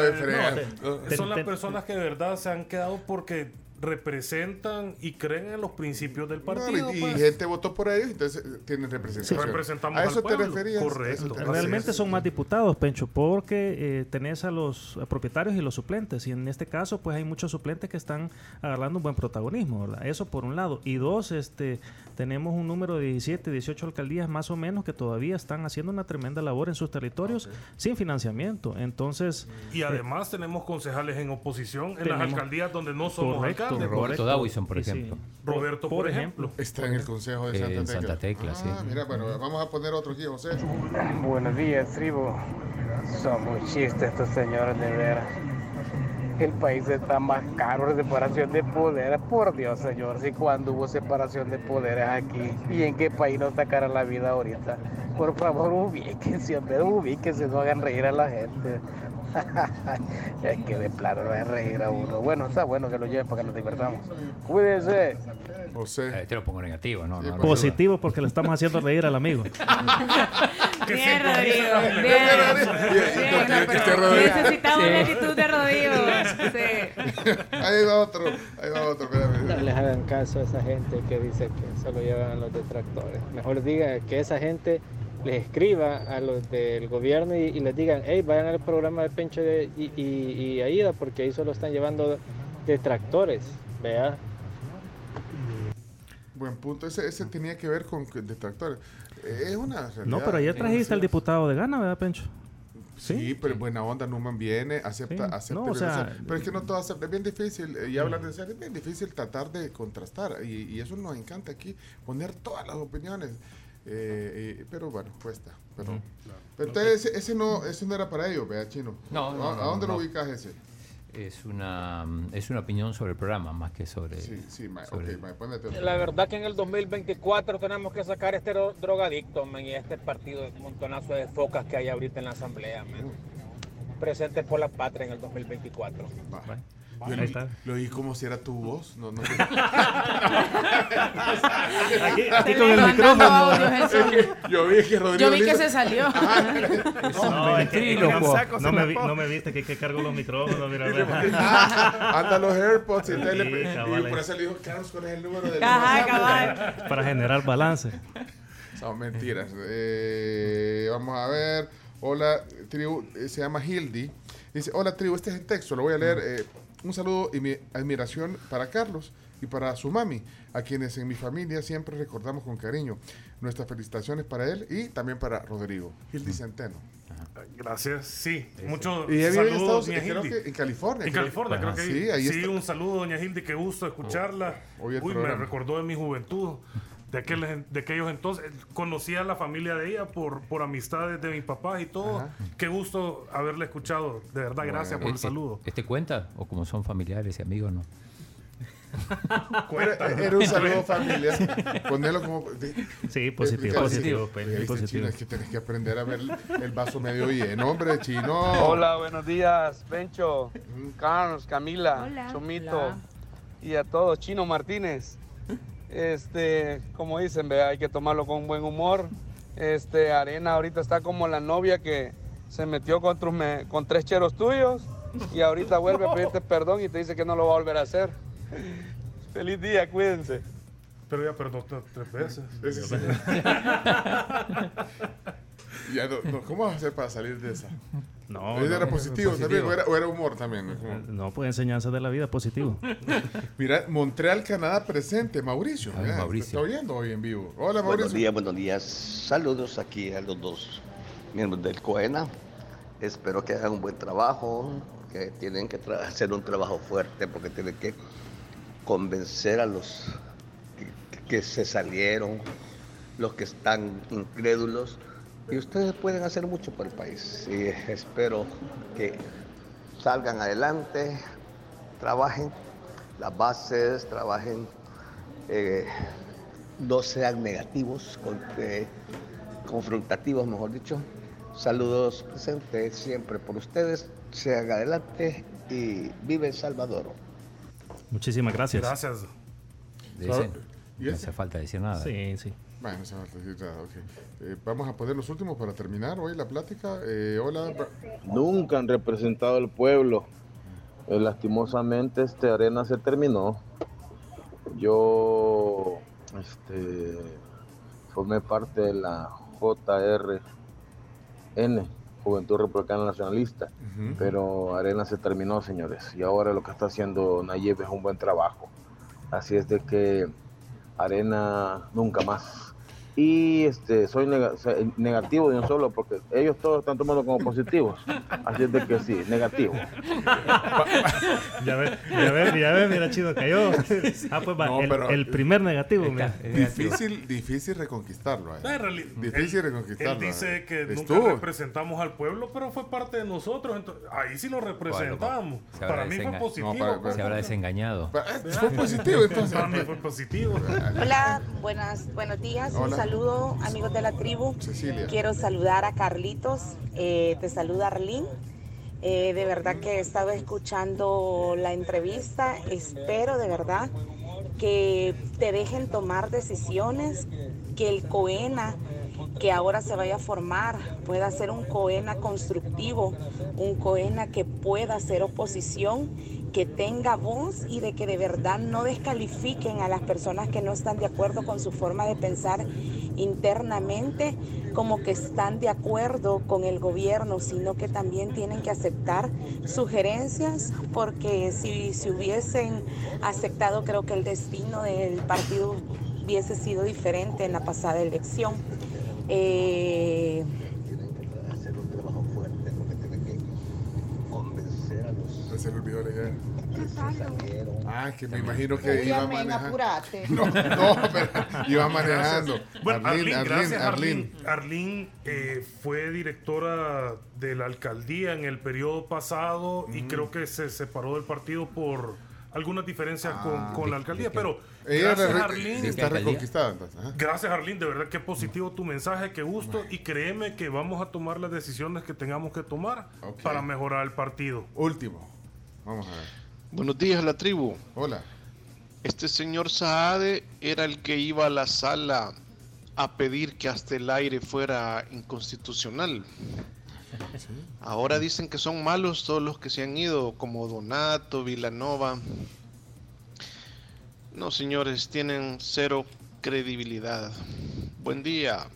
No, son las personas que de verdad se han quedado porque representan y creen en los principios del No, partido. y, y pues. gente votó por ellos, entonces eh, tienen representación. Representamos a al eso te pueblo. referías. Correcto. te. Realmente son más diputados, Pencho, porque eh, tenés a los propietarios y los suplentes. Y en este caso, pues hay muchos suplentes que están agarrando un buen protagonismo, ¿verdad? Eso por un lado. Y dos, este, tenemos un número de 17, 18 alcaldías más o menos que todavía están haciendo una tremenda labor en sus territorios sin financiamiento. Entonces, Y además tenemos concejales en oposición en las alcaldes donde no somos Correcto, Roberto correcto. Dawison, por sí. ejemplo. Roberto, por, ejemplo. Está en el Consejo de Eh, Santa en Tecla. Santa Tecla, sí. Ah, mira, bueno, vamos a poner otro aquí, José. Buenos días, tribu. Son muy chistes estos señores de veras. El país está más caro de separación de poderes. Por Dios, señor, si cuando hubo separación de poderes aquí y en qué país no está cara la vida ahorita. Por favor, ubíquense, hombre, ubíquense, no hagan reír a la gente. es que de plano no es reír a uno. Bueno, está bueno que lo lleven para que nos divertamos. Cuídense. José. Eh, te lo pongo negativo, ¿no? positivo porque le estamos haciendo reír al amigo. Bien, Rodrigo. Bien. Necesitamos la actitud de Rodrigo. Sí. Ahí va otro, ahí va otro, espérame. No les hagan caso a esa gente que dice que solo llevan los detractores. Mejor digan que esa gente les escriba a los del gobierno y, y les digan, hey, vayan al programa de Pencho de- y, y, y Aida porque ahí solo están llevando detractores. Vea. Buen punto. Ese, ese tenía que ver con detractores. Es una realidad. No, pero ayer trajiste al diputado de Gana, ¿verdad, Pencho? Sí, pero buena onda, Numan viene, acepta, Sí. acepta. No, o sea, pero es que no todo acepta. Es bien difícil, eh, y hablar de serio, es bien difícil tratar de contrastar. Y, y eso nos encanta aquí, poner todas las opiniones. Eh, eh, pero bueno, cuesta. Pero, pero entonces ese, ese no, ese no era para ellos, vea, chino. No, no, ¿A, no, a dónde no. lo ubicas ese? Es una, es una opinión sobre el programa más que sobre. Sí, sí, ma, sobre- ok, ma. La verdad que en el 2024 tenemos que sacar este dro- drogadicto, man, y este partido de montonazo de focas que hay ahorita en la asamblea, man. Presente por la patria en el 2024. Va. Ahí Yo lo, está. lo oí como si era tu voz. No, no. Aquí, aquí con el micrófono. Yo vi que Rodrigo. Yo vi que se salió. No, es que- no, me, vi- no me viste que, que cargo los micrófonos, mira, mira. Anda los AirPods y, y por eso le dijo, Carlos, ¿cuál es el número del Ajá, WhatsApp?" cabal. para generar balance. Son mentiras. Eh, vamos a ver. Hola, tribu. eh, se llama Hildy. Dice, hola, tribu. Este es el texto. Lo voy a leer. Eh, un saludo y mi admiración para Carlos y para su mami, a quienes en mi familia siempre recordamos con cariño. Nuestras felicitaciones para él y también para Rodrigo. Hildy Centeno. Gracias, sí. Muchos Y ella vive en saludos, Estados doña creo Hildy. que en California. En creo- California, creo Ajá, que Sí, ahí sí, está. un saludo, doña Hildy, qué gusto escucharla. hoy el Uy, me programa. recordó de mi juventud. De, aquel, de aquellos entonces, conocí a la familia de ella por, por amistades de mi papá y todo. Ajá. Qué gusto haberle escuchado. De verdad, gracias por el ¿Este- saludo. ¿Este cuenta? ¿O como son familiares y amigos, no? Era, era un saludo familiar. Ponerlo como. de- Sí, positivo, explicar- positivo. Chino, es que tenés que aprender a ver el, vaso medio lleno, hombre, chino. Hola, buenos días, Pencho, Carlos, Camila, Hola. Chomito Hola. y a todos, Chino Martínez. Este, como dicen, ve, hay que tomarlo con buen humor. Este, Arena ahorita está como la novia que se metió con, tus me- con tres cheros tuyos y ahorita vuelve a pedirte perdón y te dice que no lo va a volver a hacer. Feliz día, cuídense. Pero ya perdón t- tres veces. Ese sí. Ya, no, no, ¿Cómo vas a hacer para salir de esa? No, ¿Ese no, era no, positivo, positivo. también? ¿O era, o era humor también? No, pues enseñanzas de la vida, positivo. Mira, Montreal, Canadá presente, Mauricio. Ay, mira, Mauricio. Te está oyendo hoy en vivo. Hola, Buenos Mauricio. días, buenos días. Saludos aquí a los dos miembros del COENA. Espero que hagan un buen trabajo, que tienen que tra- hacer un trabajo fuerte porque tienen que convencer a los que, que se salieron, los que están incrédulos. Y ustedes pueden hacer mucho por el país. Y espero que salgan adelante, trabajen las bases, trabajen, eh, no sean negativos, con- eh, confrontativos, mejor dicho. Saludos presentes siempre por ustedes, sean adelante y vive El Salvador. Muchísimas gracias. Gracias. De ese, ¿Y no hace falta decir nada. Sí, sí. Bueno, no se va a decir nada, ok. Eh, vamos a poner los últimos para terminar hoy la plática. Eh, hola, Nunca han representado al pueblo. Eh, lastimosamente, este arena se terminó. Yo este, formé parte de la JRN, Juventud Republicana Nacionalista, pero Arena se terminó, señores. Y ahora lo que está haciendo Nayib es un buen trabajo. Así es de que Arena nunca más. Y este, soy negativo de un solo porque ellos todos están tomando como positivos. Así es de que sí, negativo. Ya ves, ya ves, ya ves, mira, chido, cayó. Ah, pues va, No, el, primer negativo, mira. Difícil, difícil reconquistarlo. eh. Difícil él- reconquistarlo. Él dice eh. que nunca Estuvo. representamos al pueblo, pero fue parte de nosotros. entonces, ahí sí lo representamos. Para mí fue positivo. No, para- pues, se habrá desengañado. Fue positivo, entonces. Para mí fue positivo. Hola, buenas, buenos días. Un Hola. Saludo, amigos de la tribu. Cecilia. Quiero saludar a Carlitos. eh, te saluda Arlín. Eh, de verdad que he estado escuchando la entrevista. Espero de verdad que te dejen tomar decisiones, que el COENA que ahora se vaya a formar pueda ser un COENA constructivo, un COENA que pueda hacer oposición, que tenga voz y de que de verdad no descalifiquen a las personas que no están de acuerdo con su forma de pensar internamente como que están de acuerdo con el gobierno, sino que también tienen que aceptar sugerencias porque si, si hubiesen aceptado creo que el destino del partido hubiese sido diferente en la pasada elección. Eh, Se le olvidó leer. Ah, que me imagino que iba manejando. apurate. No, no, pero iba manejando. Gracias. Bueno, Arlene, gracias, Arlene. Arlene. Arlene eh, fue directora de la alcaldía en el periodo pasado y creo que se separó del partido por algunas diferencias con, con la alcaldía. Pero Ah. Ella gracias, re- Arlene. está reconquistada. ajá. Gracias, Arlene. De verdad que positivo tu mensaje, qué gusto. Y créeme que vamos a tomar las decisiones que tengamos que tomar para mejorar el partido. Último. Vamos a ver. Buenos días, la tribu. Hola. Este señor Saade era el que iba a la sala a pedir que hasta el aire fuera inconstitucional. Ahora dicen que son malos todos los que se han ido, como Donato, Vilanova. No, señores, tienen cero credibilidad. Buen día.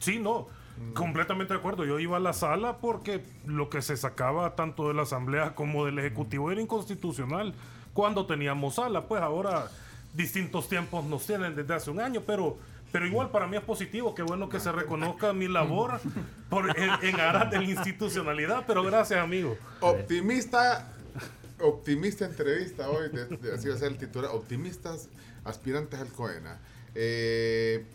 Sí, no. Completamente de acuerdo. Yo iba a la sala porque lo que se sacaba tanto de la Asamblea como del Ejecutivo era inconstitucional cuando teníamos sala. Pues ahora distintos tiempos nos tienen desde hace un año, pero, pero igual para mí es positivo. Qué bueno que se reconozca mi labor por, en, en aras de la institucionalidad. Pero gracias, amigo. Optimista, optimista entrevista hoy, de, de- así va a ser el titular, optimistas aspirantes al COENA. Eh, eh,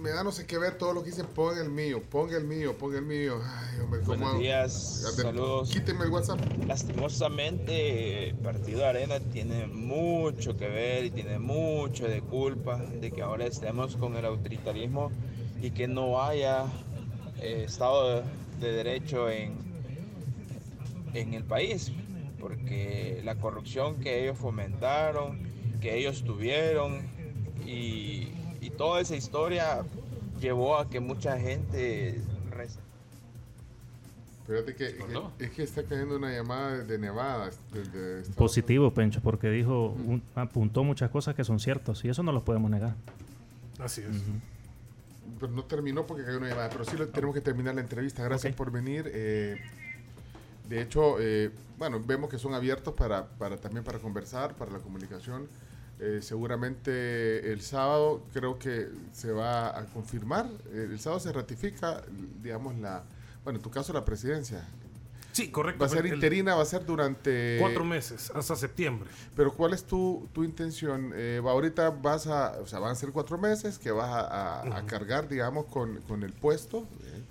me da no sé qué ver todo lo que dicen, pon el mío, pon el mío, pon el mío. Ay, hombre, ¿cómo Buenos días, saludos. Quíteme el WhatsApp. Lastimosamente, Partido Arena tiene mucho que ver y tiene mucho de culpa de que ahora estemos con el autoritarismo y que no haya eh, Estado de Derecho en, en el país, porque la corrupción que ellos fomentaron, que ellos tuvieron y, y toda esa historia llevó a que mucha gente Fíjate que, que- es que está cayendo una llamada de Nevada. desde Estados Positivo, Pencho, porque dijo, un- apuntó muchas cosas que son ciertas y eso no lo podemos negar. Así es. Pero no terminó porque cayó una llamada, pero sí lo- tenemos que terminar la entrevista. Gracias por venir. eh, de hecho, eh, bueno, vemos que son abiertos para, para también para conversar, para la comunicación. Eh, seguramente el sábado creo que se va a confirmar. El sábado se ratifica, digamos, la, bueno, en tu caso la presidencia. Sí, correcto. Va a ser interina, va a ser durante... Cuatro meses, hasta septiembre. Pero ¿cuál es tu, tu intención? Eh, ahorita vas a, o sea, van a ser cuatro meses que vas a, a- a cargar, digamos, con, con el puesto. eh.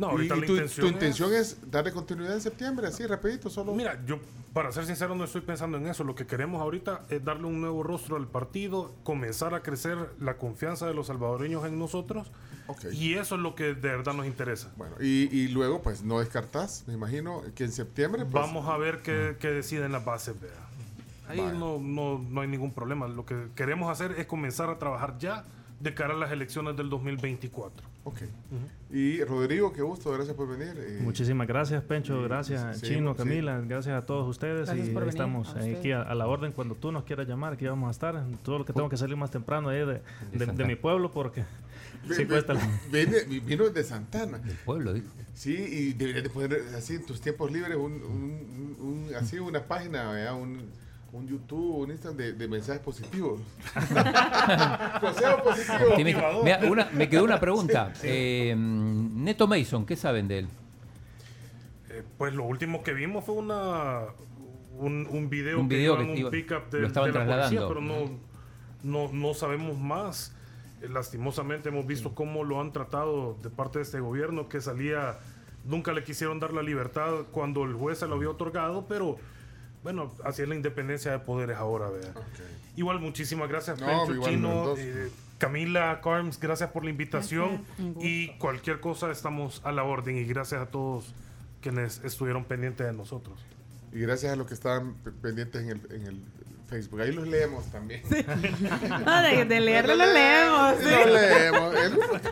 No, ahorita y la tu, intención tu intención es... darle continuidad en septiembre, así, rapidito, solo... Mira, yo, para ser sincero, no estoy pensando en eso. Lo que queremos ahorita es darle un nuevo rostro al partido, comenzar a crecer la confianza de los salvadoreños en nosotros. Y eso es lo que de verdad nos interesa. Bueno, y, y luego, pues, no descartás, me imagino, que en septiembre... pues, Vamos a ver qué, qué deciden las bases. Ahí no, no, no hay ningún problema. Lo que queremos hacer es comenzar a trabajar ya de cara a las elecciones del 2024. Ok. Y Rodrigo, qué gusto, gracias por venir. eh, Muchísimas gracias, Pencho. y- Gracias, sí, Chino, sí. Camila. Gracias a todos ustedes. Gracias y por ahí venir, estamos a aquí a, a la orden cuando tú nos quieras llamar. Aquí vamos a estar. Todo lo que tengo que salir más temprano ahí de, de- de mi pueblo porque Ve- sí cuesta. la- viene- vino desde Santana. Del pueblo, dijo. Sí, y deberías de poner así en tus tiempos libres un, un- un- un- así una página, ¿verdad? un, un YouTube, un Instagram de, de mensajes positivos. Consejo positivo. Optimista. Mira, una- me quedó una pregunta. Eh, Neto Mason, ¿qué saben de él? Eh, pues lo último que vimos fue una un, un video Un que video en que un pickup de, lo estaban de la policía, trasladando. pero no, no, no sabemos más. Eh, lastimosamente hemos visto cómo lo han tratado de parte de este gobierno, que salía, nunca le quisieron dar la libertad cuando el juez se lo había otorgado, pero bueno, así es la independencia de poderes ahora, vea. Igual, muchísimas gracias, No, Chino, eh, Camila, Carms, gracias por la invitación. Y cualquier cosa estamos a la orden. Y gracias a todos quienes estuvieron pendientes de nosotros. Y gracias a los que estaban pe- pendientes en el, en el Facebook. Ahí los leemos también. No, de- de leerlo lo leemos, Sí. Lo leemos.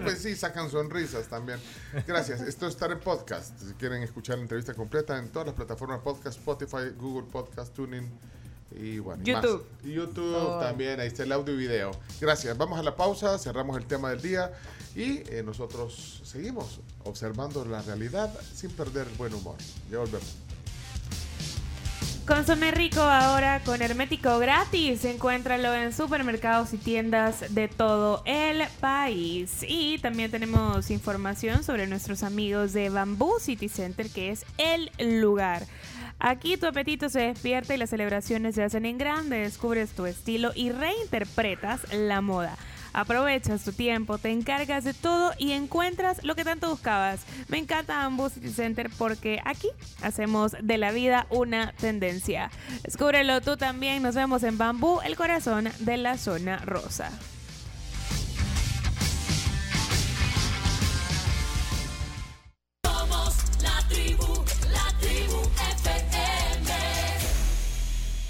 Pues sí, sacan sonrisas también. Gracias. Esto está en podcast. Si quieren escuchar la entrevista completa en todas las plataformas podcast, Spotify, Google Podcast, Tuning y bueno. y más. YouTube. YouTube también. Ahí está el audio y video. Gracias. Vamos a la pausa. Cerramos el tema del día. Y eh, nosotros seguimos observando la realidad sin perder el buen humor. Ya volvemos. Consume rico ahora con hermético gratis. Encuéntralo en supermercados y tiendas de todo el país. Y también tenemos información sobre nuestros amigos de Bamboo City Center, que es el lugar. Aquí tu apetito se despierta y las celebraciones se hacen en grande. Descubres tu estilo y reinterpretas la moda. Aprovechas tu tiempo, te encargas de todo y encuentras lo que tanto buscabas. Me encanta ambos City Center porque aquí hacemos de la vida una tendencia. Descúbrelo tú también. Nos vemos en Bambú, el corazón de la zona rosa. Somos la tribu, la tribu F.